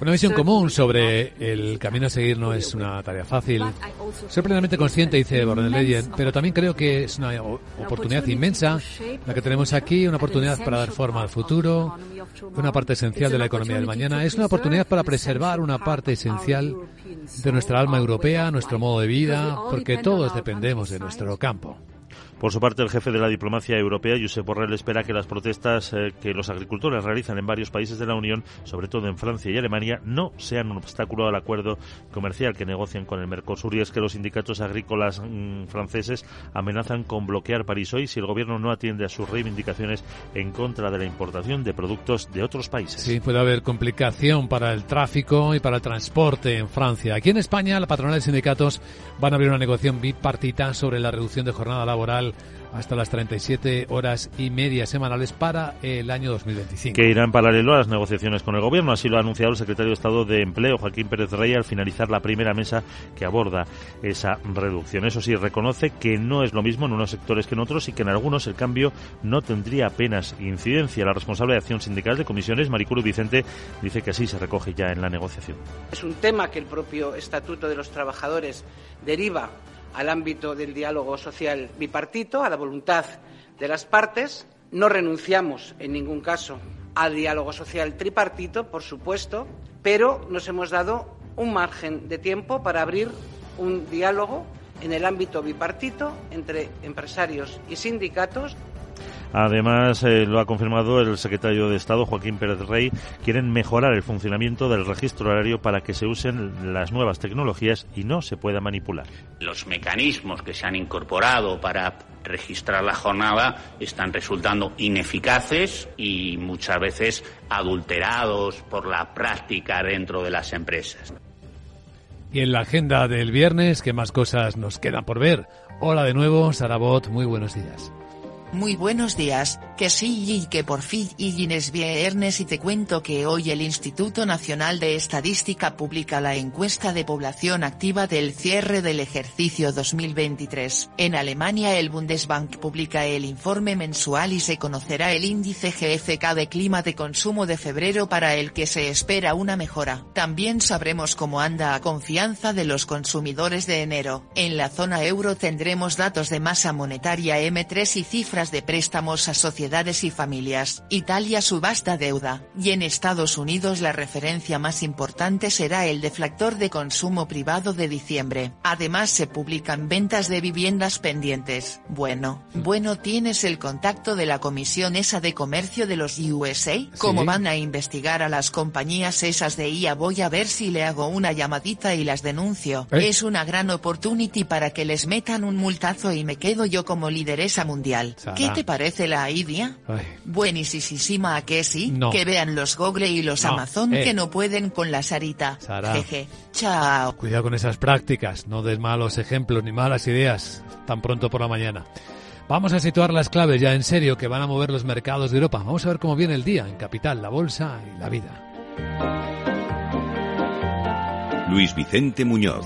Speaker 1: Una visión común sobre el camino a seguir no es una tarea fácil. Soy plenamente consciente, dice Borrell Leyen, pero también creo que es una oportunidad inmensa la que tenemos aquí, una oportunidad para dar forma al futuro, una parte esencial de la economía del mañana. Es una oportunidad para preservar una parte esencial de nuestra alma europea, nuestro modo de vida, porque todos dependemos de nuestro campo.
Speaker 3: Por su parte, el jefe de la diplomacia europea, Josep Borrell, espera que las protestas eh, que los agricultores realizan en varios países de la Unión, sobre todo en Francia y Alemania, no sean un obstáculo al acuerdo comercial que negocian con el Mercosur. Y es que los sindicatos agrícolas mm, franceses amenazan con bloquear París hoy si el gobierno no atiende a sus reivindicaciones en contra de la importación de productos de otros países.
Speaker 1: Sí, puede haber complicación para el tráfico y para el transporte en Francia. Aquí en España, la patronal de sindicatos van a abrir una negociación bipartita sobre la reducción de jornada laboral hasta las 37 horas y media semanales para el año 2025.
Speaker 3: Que irá en paralelo a las negociaciones con el Gobierno. Así lo ha anunciado el secretario de Estado de Empleo, Joaquín Pérez Rey, al finalizar la primera mesa que aborda esa reducción. Eso sí, reconoce que no es lo mismo en unos sectores que en otros y que en algunos el cambio no tendría apenas incidencia. La responsable de Acción Sindical de Comisiones, Maricuru Vicente, dice que así se recoge ya en la negociación.
Speaker 13: Es un tema que el propio Estatuto de los Trabajadores deriva al ámbito del diálogo social bipartito, a la voluntad de las partes. No renunciamos en ningún caso al diálogo social tripartito, por supuesto, pero nos hemos dado un margen de tiempo para abrir un diálogo en el ámbito bipartito entre empresarios y sindicatos
Speaker 3: Además, eh, lo ha confirmado el secretario de Estado, Joaquín Pérez Rey, quieren mejorar el funcionamiento del registro horario para que se usen las nuevas tecnologías y no se pueda manipular.
Speaker 14: Los mecanismos que se han incorporado para registrar la jornada están resultando ineficaces y muchas veces adulterados por la práctica dentro de las empresas.
Speaker 1: Y en la agenda del viernes, ¿qué más cosas nos quedan por ver? Hola de nuevo, Sarabot, muy buenos días.
Speaker 4: Muy buenos días, que sí y que por fin y es viernes y te cuento que hoy el Instituto Nacional de Estadística publica la encuesta de población activa del cierre del ejercicio 2023. En Alemania el Bundesbank publica el informe mensual y se conocerá el índice GFK de clima de consumo de febrero para el que se espera una mejora. También sabremos cómo anda a confianza de los consumidores de enero. En la zona euro tendremos datos de masa monetaria M3 y cifras de préstamos a sociedades y familias. Italia subasta deuda, y en Estados Unidos la referencia más importante será el deflactor de consumo privado de diciembre. Además se publican ventas de viviendas pendientes. Bueno, bueno tienes el contacto de la Comisión esa de Comercio de los USA. ¿Cómo van a investigar a las compañías esas de IA? Voy a ver si le hago una llamadita y las denuncio. ¿Eh? Es una gran opportunity para que les metan un multazo y me quedo yo como lideresa mundial. ¿Qué te parece la idea? Buenísima, ¿a que sí? Que vean los Google y los Amazon eh. que no pueden con la Sarita. Jeje. Chao.
Speaker 1: Cuidado con esas prácticas, no des malos ejemplos ni malas ideas tan pronto por la mañana. Vamos a situar las claves ya en serio que van a mover los mercados de Europa. Vamos a ver cómo viene el día en Capital, la Bolsa y la vida.
Speaker 2: Luis Vicente Muñoz.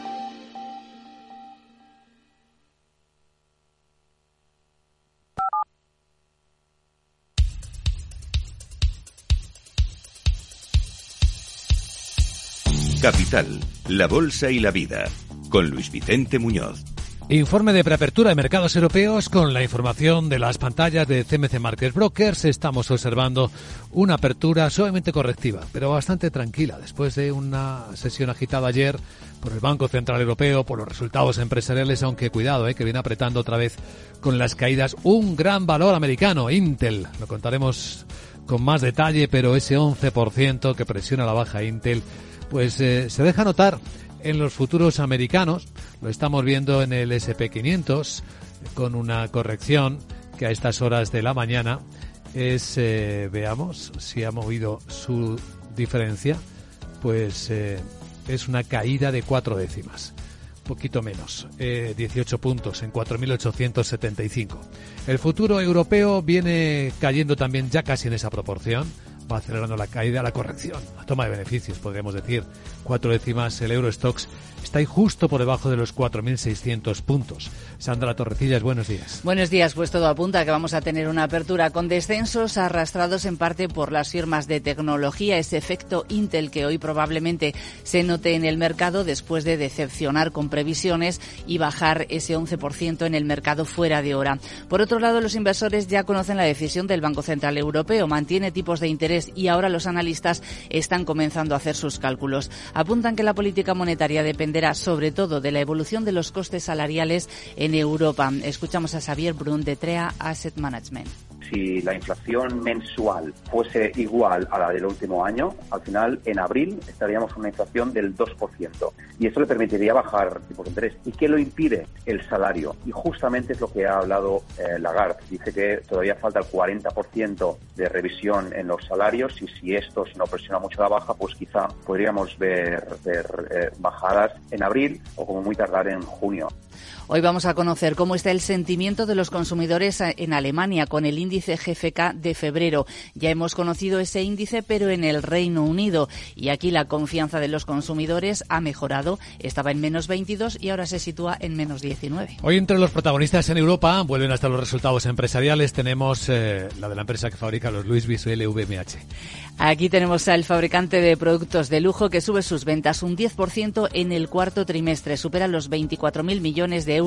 Speaker 2: Capital, la Bolsa y la Vida, con Luis Vicente Muñoz.
Speaker 1: Informe de preapertura de mercados europeos con la información de las pantallas de CMC Market Brokers. Estamos observando una apertura suavemente correctiva, pero bastante tranquila después de una sesión agitada ayer por el Banco Central Europeo, por los resultados empresariales, aunque cuidado, eh, que viene apretando otra vez con las caídas un gran valor americano, Intel. Lo contaremos con más detalle, pero ese 11% que presiona la baja Intel pues eh, se deja notar en los futuros americanos. Lo estamos viendo en el SP500 con una corrección que a estas horas de la mañana es, eh, veamos si ha movido su diferencia, pues eh, es una caída de cuatro décimas poquito menos, 18 puntos en 4.875. El futuro europeo viene cayendo también ya casi en esa proporción, acelerando la caída, la corrección, la toma de beneficios, podríamos decir. Cuatro décimas el Eurostox está ahí justo por debajo de los 4.600 puntos. Sandra Torrecillas, buenos días.
Speaker 7: Buenos días, pues todo apunta que vamos a tener una apertura con descensos arrastrados en parte por las firmas de tecnología, ese efecto Intel que hoy probablemente se note en el mercado después de decepcionar con previsiones y bajar ese 11% en el mercado fuera de hora. Por otro lado, los inversores ya conocen la decisión del Banco Central Europeo, mantiene tipos de interés y ahora los analistas están comenzando a hacer sus cálculos. Apuntan que la política monetaria dependerá sobre todo de la evolución de los costes salariales en Europa. Escuchamos a Xavier Brun de TREA Asset Management
Speaker 10: si la inflación mensual fuese igual a la del último año, al final en abril estaríamos una inflación del 2%. Y eso le permitiría bajar tipos de interés. ¿Y qué lo impide? El salario. Y justamente es lo que ha hablado eh, Lagarde. Dice que todavía falta el 40% de revisión en los salarios y si esto no presiona mucho la baja, pues quizá podríamos ver, eh, bajadas en abril o como muy tardar en junio.
Speaker 7: Hoy vamos a conocer cómo está el sentimiento de los consumidores en Alemania con el índice GFK de febrero. Ya hemos conocido ese índice, pero en el Reino Unido. Y aquí la confianza de los consumidores ha mejorado. Estaba en menos 22 y ahora se sitúa en menos 19.
Speaker 1: Hoy entre los protagonistas en Europa vuelven hasta los resultados empresariales. Tenemos eh, la de la empresa que fabrica los Louis Vuitton LVMH.
Speaker 7: Aquí tenemos al fabricante de productos de lujo que sube sus ventas un 10% en el cuarto trimestre, supera los 24.000 millones de euros.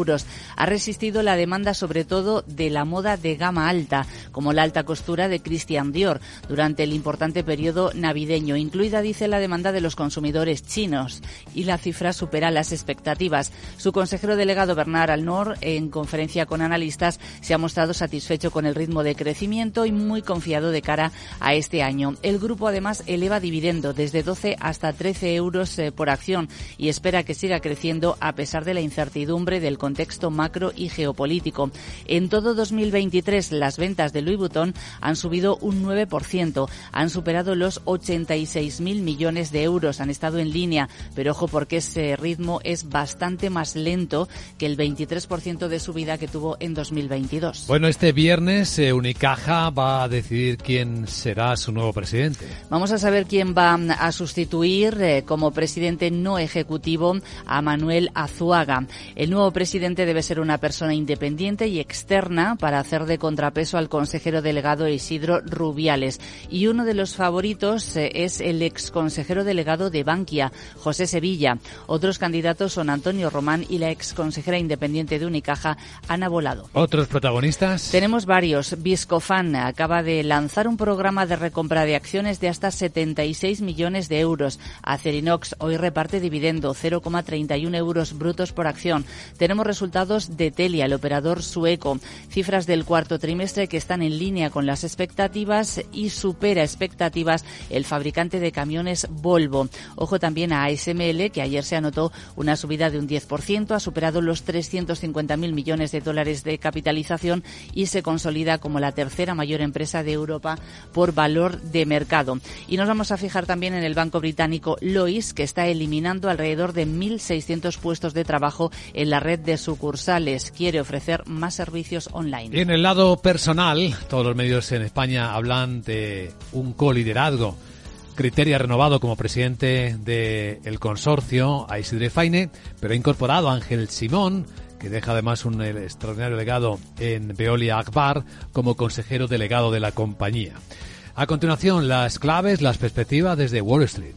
Speaker 7: Ha resistido la demanda sobre todo de la moda de gama alta, como la alta costura de Christian Dior, durante el importante periodo navideño, incluida, dice, la demanda de los consumidores chinos. Y la cifra supera las expectativas. Su consejero delegado Bernard Alnor, en conferencia con analistas, se ha mostrado satisfecho con el ritmo de crecimiento y muy confiado de cara a este año. El grupo además eleva dividendo desde 12 hasta 13 euros eh, por acción y espera que siga creciendo a pesar de la incertidumbre del contexto macro y geopolítico. En todo 2023 las ventas de Louis Vuitton han subido un 9%, han superado los 86.000 millones de euros, han estado en línea, pero ojo porque ese ritmo es bastante más lento que el 23% de subida que tuvo en 2022.
Speaker 1: Bueno, este viernes eh, Unicaja va a decidir quién será su nuevo presidente.
Speaker 7: Vamos a saber quién va a sustituir eh, como presidente no ejecutivo a Manuel Azuaga. El nuevo presidente debe ser una persona independiente y externa para hacer de contrapeso al consejero delegado Isidro Rubiales. Y uno de los favoritos eh, es el ex consejero delegado de Bankia, José Sevilla. Otros candidatos son Antonio Román y la ex consejera independiente de Unicaja, Ana Volado.
Speaker 1: ¿Otros protagonistas?
Speaker 7: Tenemos varios. Viscofan acaba de lanzar un programa de recompra de acciones de hasta 76 millones de euros. Acerinox hoy reparte dividendo 0,31 euros brutos por acción. Tenemos resultados de Telia, el operador sueco. Cifras del cuarto trimestre que están en línea con las expectativas y supera expectativas el fabricante de camiones Volvo. Ojo también a ASML, que ayer se anotó una subida de un 10%, ha superado los 350.000 millones de dólares de capitalización y se consolida como la tercera mayor empresa de Europa por valor de mercado. Y nos vamos a fijar también en el banco británico Lois, que está eliminando alrededor de 1.600 puestos de trabajo en la red de sucursales. Quiere ofrecer más servicios online.
Speaker 1: En el lado personal, todos los medios en España hablan de un coliderazgo. Criteria renovado como presidente del consorcio a Isidre Faine, pero ha incorporado a Ángel Simón, que deja además un extraordinario legado en Veolia Akbar como consejero delegado de la compañía. A continuación, las claves, las perspectivas desde Wall Street.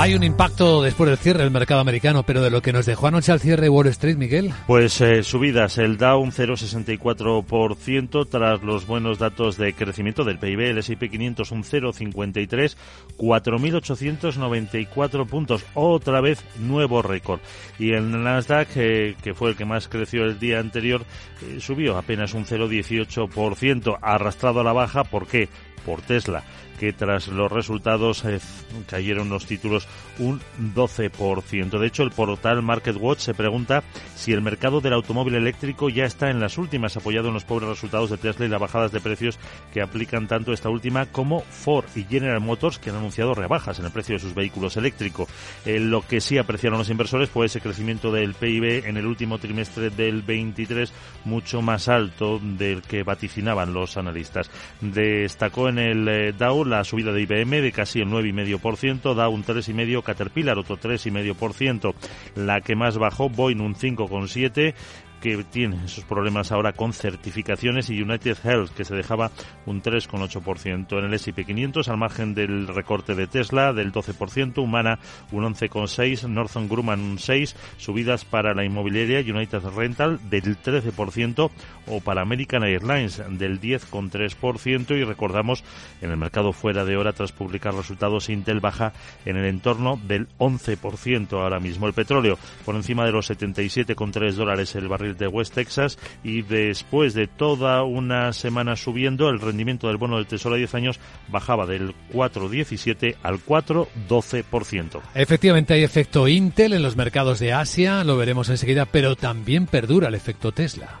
Speaker 1: Hay un impacto después del cierre del mercado americano, pero de lo que nos dejó anoche al cierre Wall Street, Miguel.
Speaker 3: Pues eh, subidas, el Dow un 0,64% tras los buenos datos de crecimiento del PIB, el S&P 500 un 0,53, 4.894 puntos, otra vez nuevo récord. Y el Nasdaq, eh, que fue el que más creció el día anterior, eh, subió apenas un 0,18%, arrastrado a la baja, ¿por qué? Por Tesla que tras los resultados eh, cayeron los títulos un 12%. De hecho, el portal MarketWatch se pregunta si el mercado del automóvil eléctrico ya está en las últimas, apoyado en los pobres resultados de Tesla y las bajadas de precios que aplican tanto esta última como Ford y General Motors, que han anunciado rebajas en el precio de sus vehículos eléctricos. Eh, lo que sí apreciaron los inversores fue ese crecimiento del PIB en el último trimestre del 23, mucho más alto del que vaticinaban los analistas. Destacó en el eh, Dow la subida de IBM de casi el 9,5%, da un 3,5%, Caterpillar otro 3,5%, la que más bajó, Boeing un 5,7%, que tiene esos problemas ahora con certificaciones y United Health que se dejaba un 3,8% en el S&P 500 al margen del recorte de Tesla del 12%, Humana un 11,6%, Northern Grumman un 6%, subidas para la inmobiliaria United Rental del 13% o para American Airlines del 10,3% y recordamos en el mercado fuera de hora tras publicar resultados Intel baja en el entorno del 11% ahora mismo. El petróleo por encima de los 77,3 dólares el barril de West Texas y después de toda una semana subiendo, el rendimiento del bono del Tesoro a 10 años bajaba del 4,17 al 4,12%.
Speaker 1: Efectivamente hay efecto Intel en los mercados de Asia, lo veremos enseguida, pero también perdura el efecto Tesla.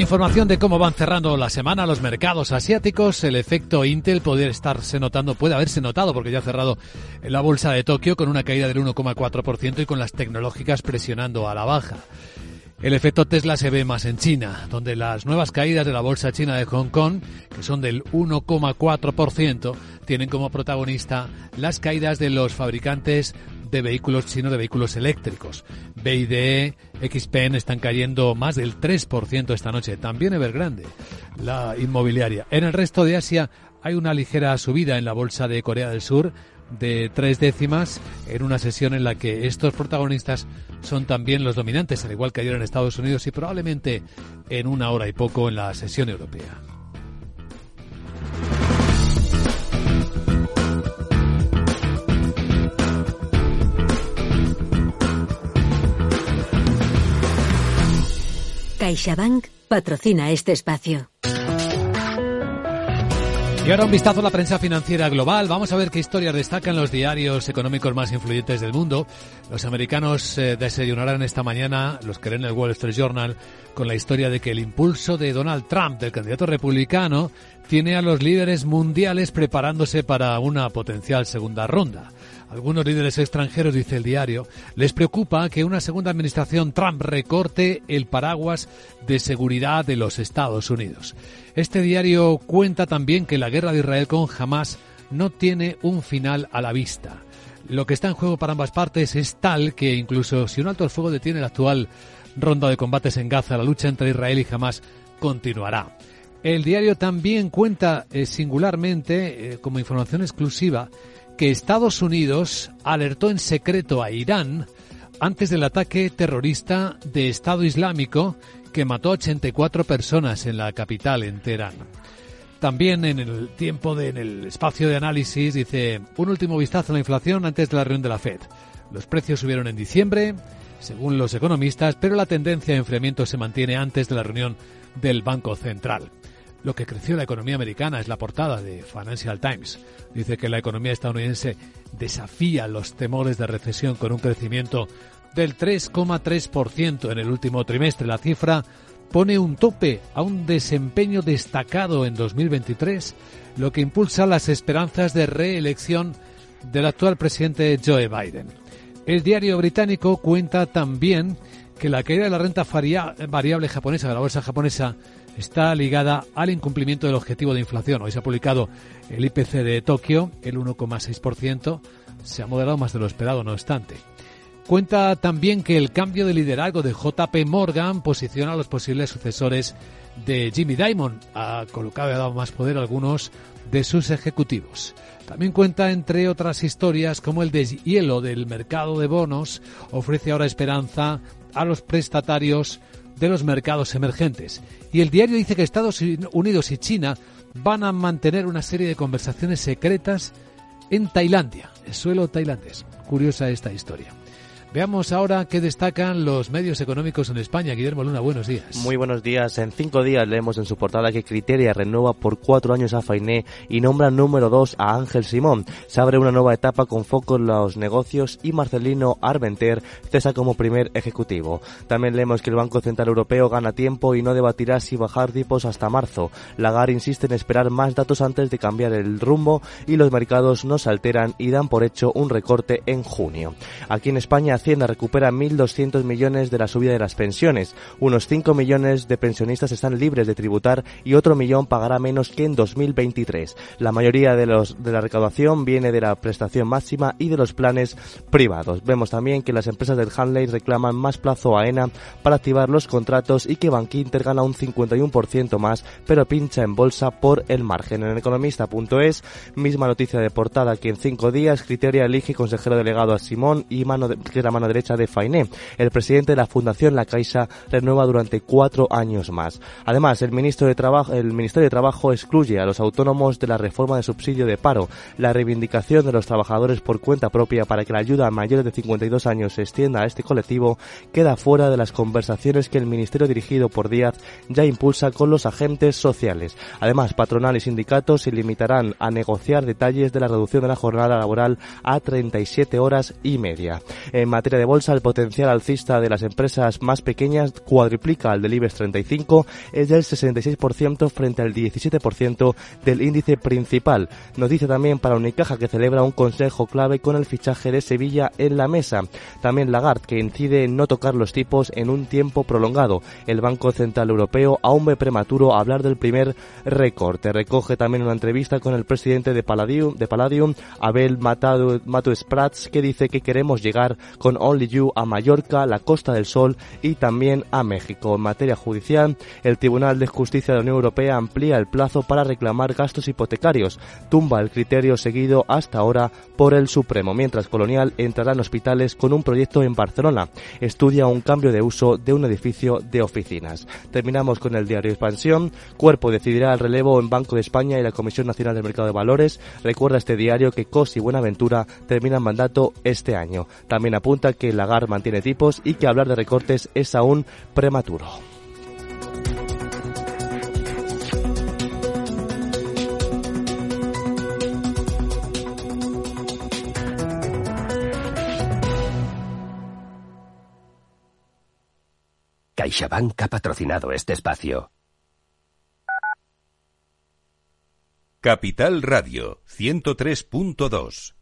Speaker 1: Información de cómo van cerrando la semana los mercados asiáticos. El efecto Intel puede estarse notando, puede haberse notado porque ya ha cerrado la bolsa de Tokio con una caída del 1,4% y con las tecnológicas presionando a la baja. El efecto Tesla se ve más en China, donde las nuevas caídas de la bolsa china de Hong Kong, que son del 1,4%, tienen como protagonista las caídas de los fabricantes de vehículos chinos, de vehículos eléctricos. BID, XPEN están cayendo más del 3% esta noche. También Evergrande, la inmobiliaria. En el resto de Asia hay una ligera subida en la bolsa de Corea del Sur de tres décimas en una sesión en la que estos protagonistas son también los dominantes, al igual que ayer en Estados Unidos y probablemente en una hora y poco en la sesión europea.
Speaker 15: CaixaBank patrocina este espacio.
Speaker 1: Y ahora un vistazo a la prensa financiera global. Vamos a ver qué historias destacan los diarios económicos más influyentes del mundo. Los americanos eh, desayunarán esta mañana, los que leen el Wall Street Journal, con la historia de que el impulso de Donald Trump, del candidato republicano, tiene a los líderes mundiales preparándose para una potencial segunda ronda. Algunos líderes extranjeros, dice el diario, les preocupa que una segunda administración Trump recorte el paraguas de seguridad de los Estados Unidos. Este diario cuenta también que la guerra de Israel con Hamas no tiene un final a la vista. Lo que está en juego para ambas partes es tal que incluso si un alto el fuego detiene la actual ronda de combates en Gaza, la lucha entre Israel y Hamas continuará. El diario también cuenta eh, singularmente, eh, como información exclusiva, que Estados Unidos alertó en secreto a Irán antes del ataque terrorista de Estado Islámico que mató a 84 personas en la capital, en Teherán. También en el tiempo de, en el espacio de análisis dice un último vistazo a la inflación antes de la reunión de la Fed. Los precios subieron en diciembre, según los economistas, pero la tendencia de enfriamiento se mantiene antes de la reunión del Banco Central. Lo que creció la economía americana es la portada de Financial Times. Dice que la economía estadounidense desafía los temores de recesión con un crecimiento del 3,3% en el último trimestre. La cifra pone un tope a un desempeño destacado en 2023, lo que impulsa las esperanzas de reelección del actual presidente Joe Biden. El diario británico cuenta también que la caída de la renta variable japonesa de la bolsa japonesa está ligada al incumplimiento del objetivo de inflación. Hoy se ha publicado el IPC de Tokio, el 1,6%, se ha moderado más de lo esperado, no obstante. Cuenta también que el cambio de liderazgo de JP Morgan posiciona a los posibles sucesores de Jimmy Dimon. Ha colocado y ha dado más poder a algunos de sus ejecutivos. También cuenta, entre otras historias, como el deshielo del mercado de bonos ofrece ahora esperanza a los prestatarios de los mercados emergentes. Y el diario dice que Estados Unidos y China van a mantener una serie de conversaciones secretas en Tailandia, el suelo tailandés. Curiosa esta historia. Veamos ahora qué destacan los medios económicos en España. Guillermo Luna, buenos días.
Speaker 16: Muy buenos días. En cinco días leemos en su portada que Criteria renueva por cuatro años a Fainé y nombra número dos a Ángel Simón. Se abre una nueva etapa con foco en los negocios y Marcelino Arventer cesa como primer ejecutivo. También leemos que el Banco Central Europeo gana tiempo y no debatirá si bajar tipos hasta marzo. Lagarde insiste en esperar más datos antes de cambiar el rumbo y los mercados no se alteran y dan por hecho un recorte en junio. Aquí en España Hacienda recupera 1.200 millones de la subida de las pensiones. Unos 5 millones de pensionistas están libres de tributar y otro millón pagará menos que en 2023. La mayoría de, los, de la recaudación viene de la prestación máxima y de los planes privados. Vemos también que las empresas del Hanley reclaman más plazo a ENA para activar los contratos y que Bankinter gana un 51% más, pero pincha en bolsa por el margen. En economista.es, misma noticia de portada que en cinco días Criteria elige consejero delegado a Simón y mano de, mano derecha de Fainé. El presidente de la Fundación La Caixa renueva durante cuatro años más. Además, el, ministro de Trabajo, el Ministerio de Trabajo excluye a los autónomos de la reforma de subsidio de paro. La reivindicación de los trabajadores por cuenta propia para que la ayuda a mayores de 52 años se extienda a este colectivo queda fuera de las conversaciones que el Ministerio dirigido por Díaz ya impulsa con los agentes sociales. Además, patronal y sindicatos se limitarán a negociar detalles de la reducción de la jornada laboral a 37 horas y media. En materia de bolsa, el potencial alcista de las empresas más pequeñas cuadriplica al del IBEX 35, es del 66% frente al 17% del índice principal. Nos dice también para Unicaja que celebra un consejo clave con el fichaje de Sevilla en la mesa. También Lagarde que incide en no tocar los tipos en un tiempo prolongado. El Banco Central Europeo aún ve prematuro hablar del primer recorte. Recoge también una entrevista con el presidente de Palladium, de Palladium Abel Matado, Mato Sprats, que dice que queremos llegar con Only You a Mallorca, la Costa del Sol y también a México. En materia judicial, el Tribunal de Justicia de la Unión Europea amplía el plazo para reclamar gastos hipotecarios, tumba el criterio seguido hasta ahora por el Supremo, mientras Colonial entrará en hospitales con un proyecto en Barcelona. Estudia un cambio de uso de un edificio de oficinas. Terminamos con el diario Expansión. Cuerpo decidirá el relevo en Banco de España y la Comisión Nacional del Mercado de Valores. Recuerda este diario que COS y Buenaventura terminan mandato este año. También apunta que Lagarde mantiene tipos y que hablar de recortes es aún prematuro.
Speaker 17: CaixaBank ha patrocinado este espacio.
Speaker 2: Capital Radio 103.2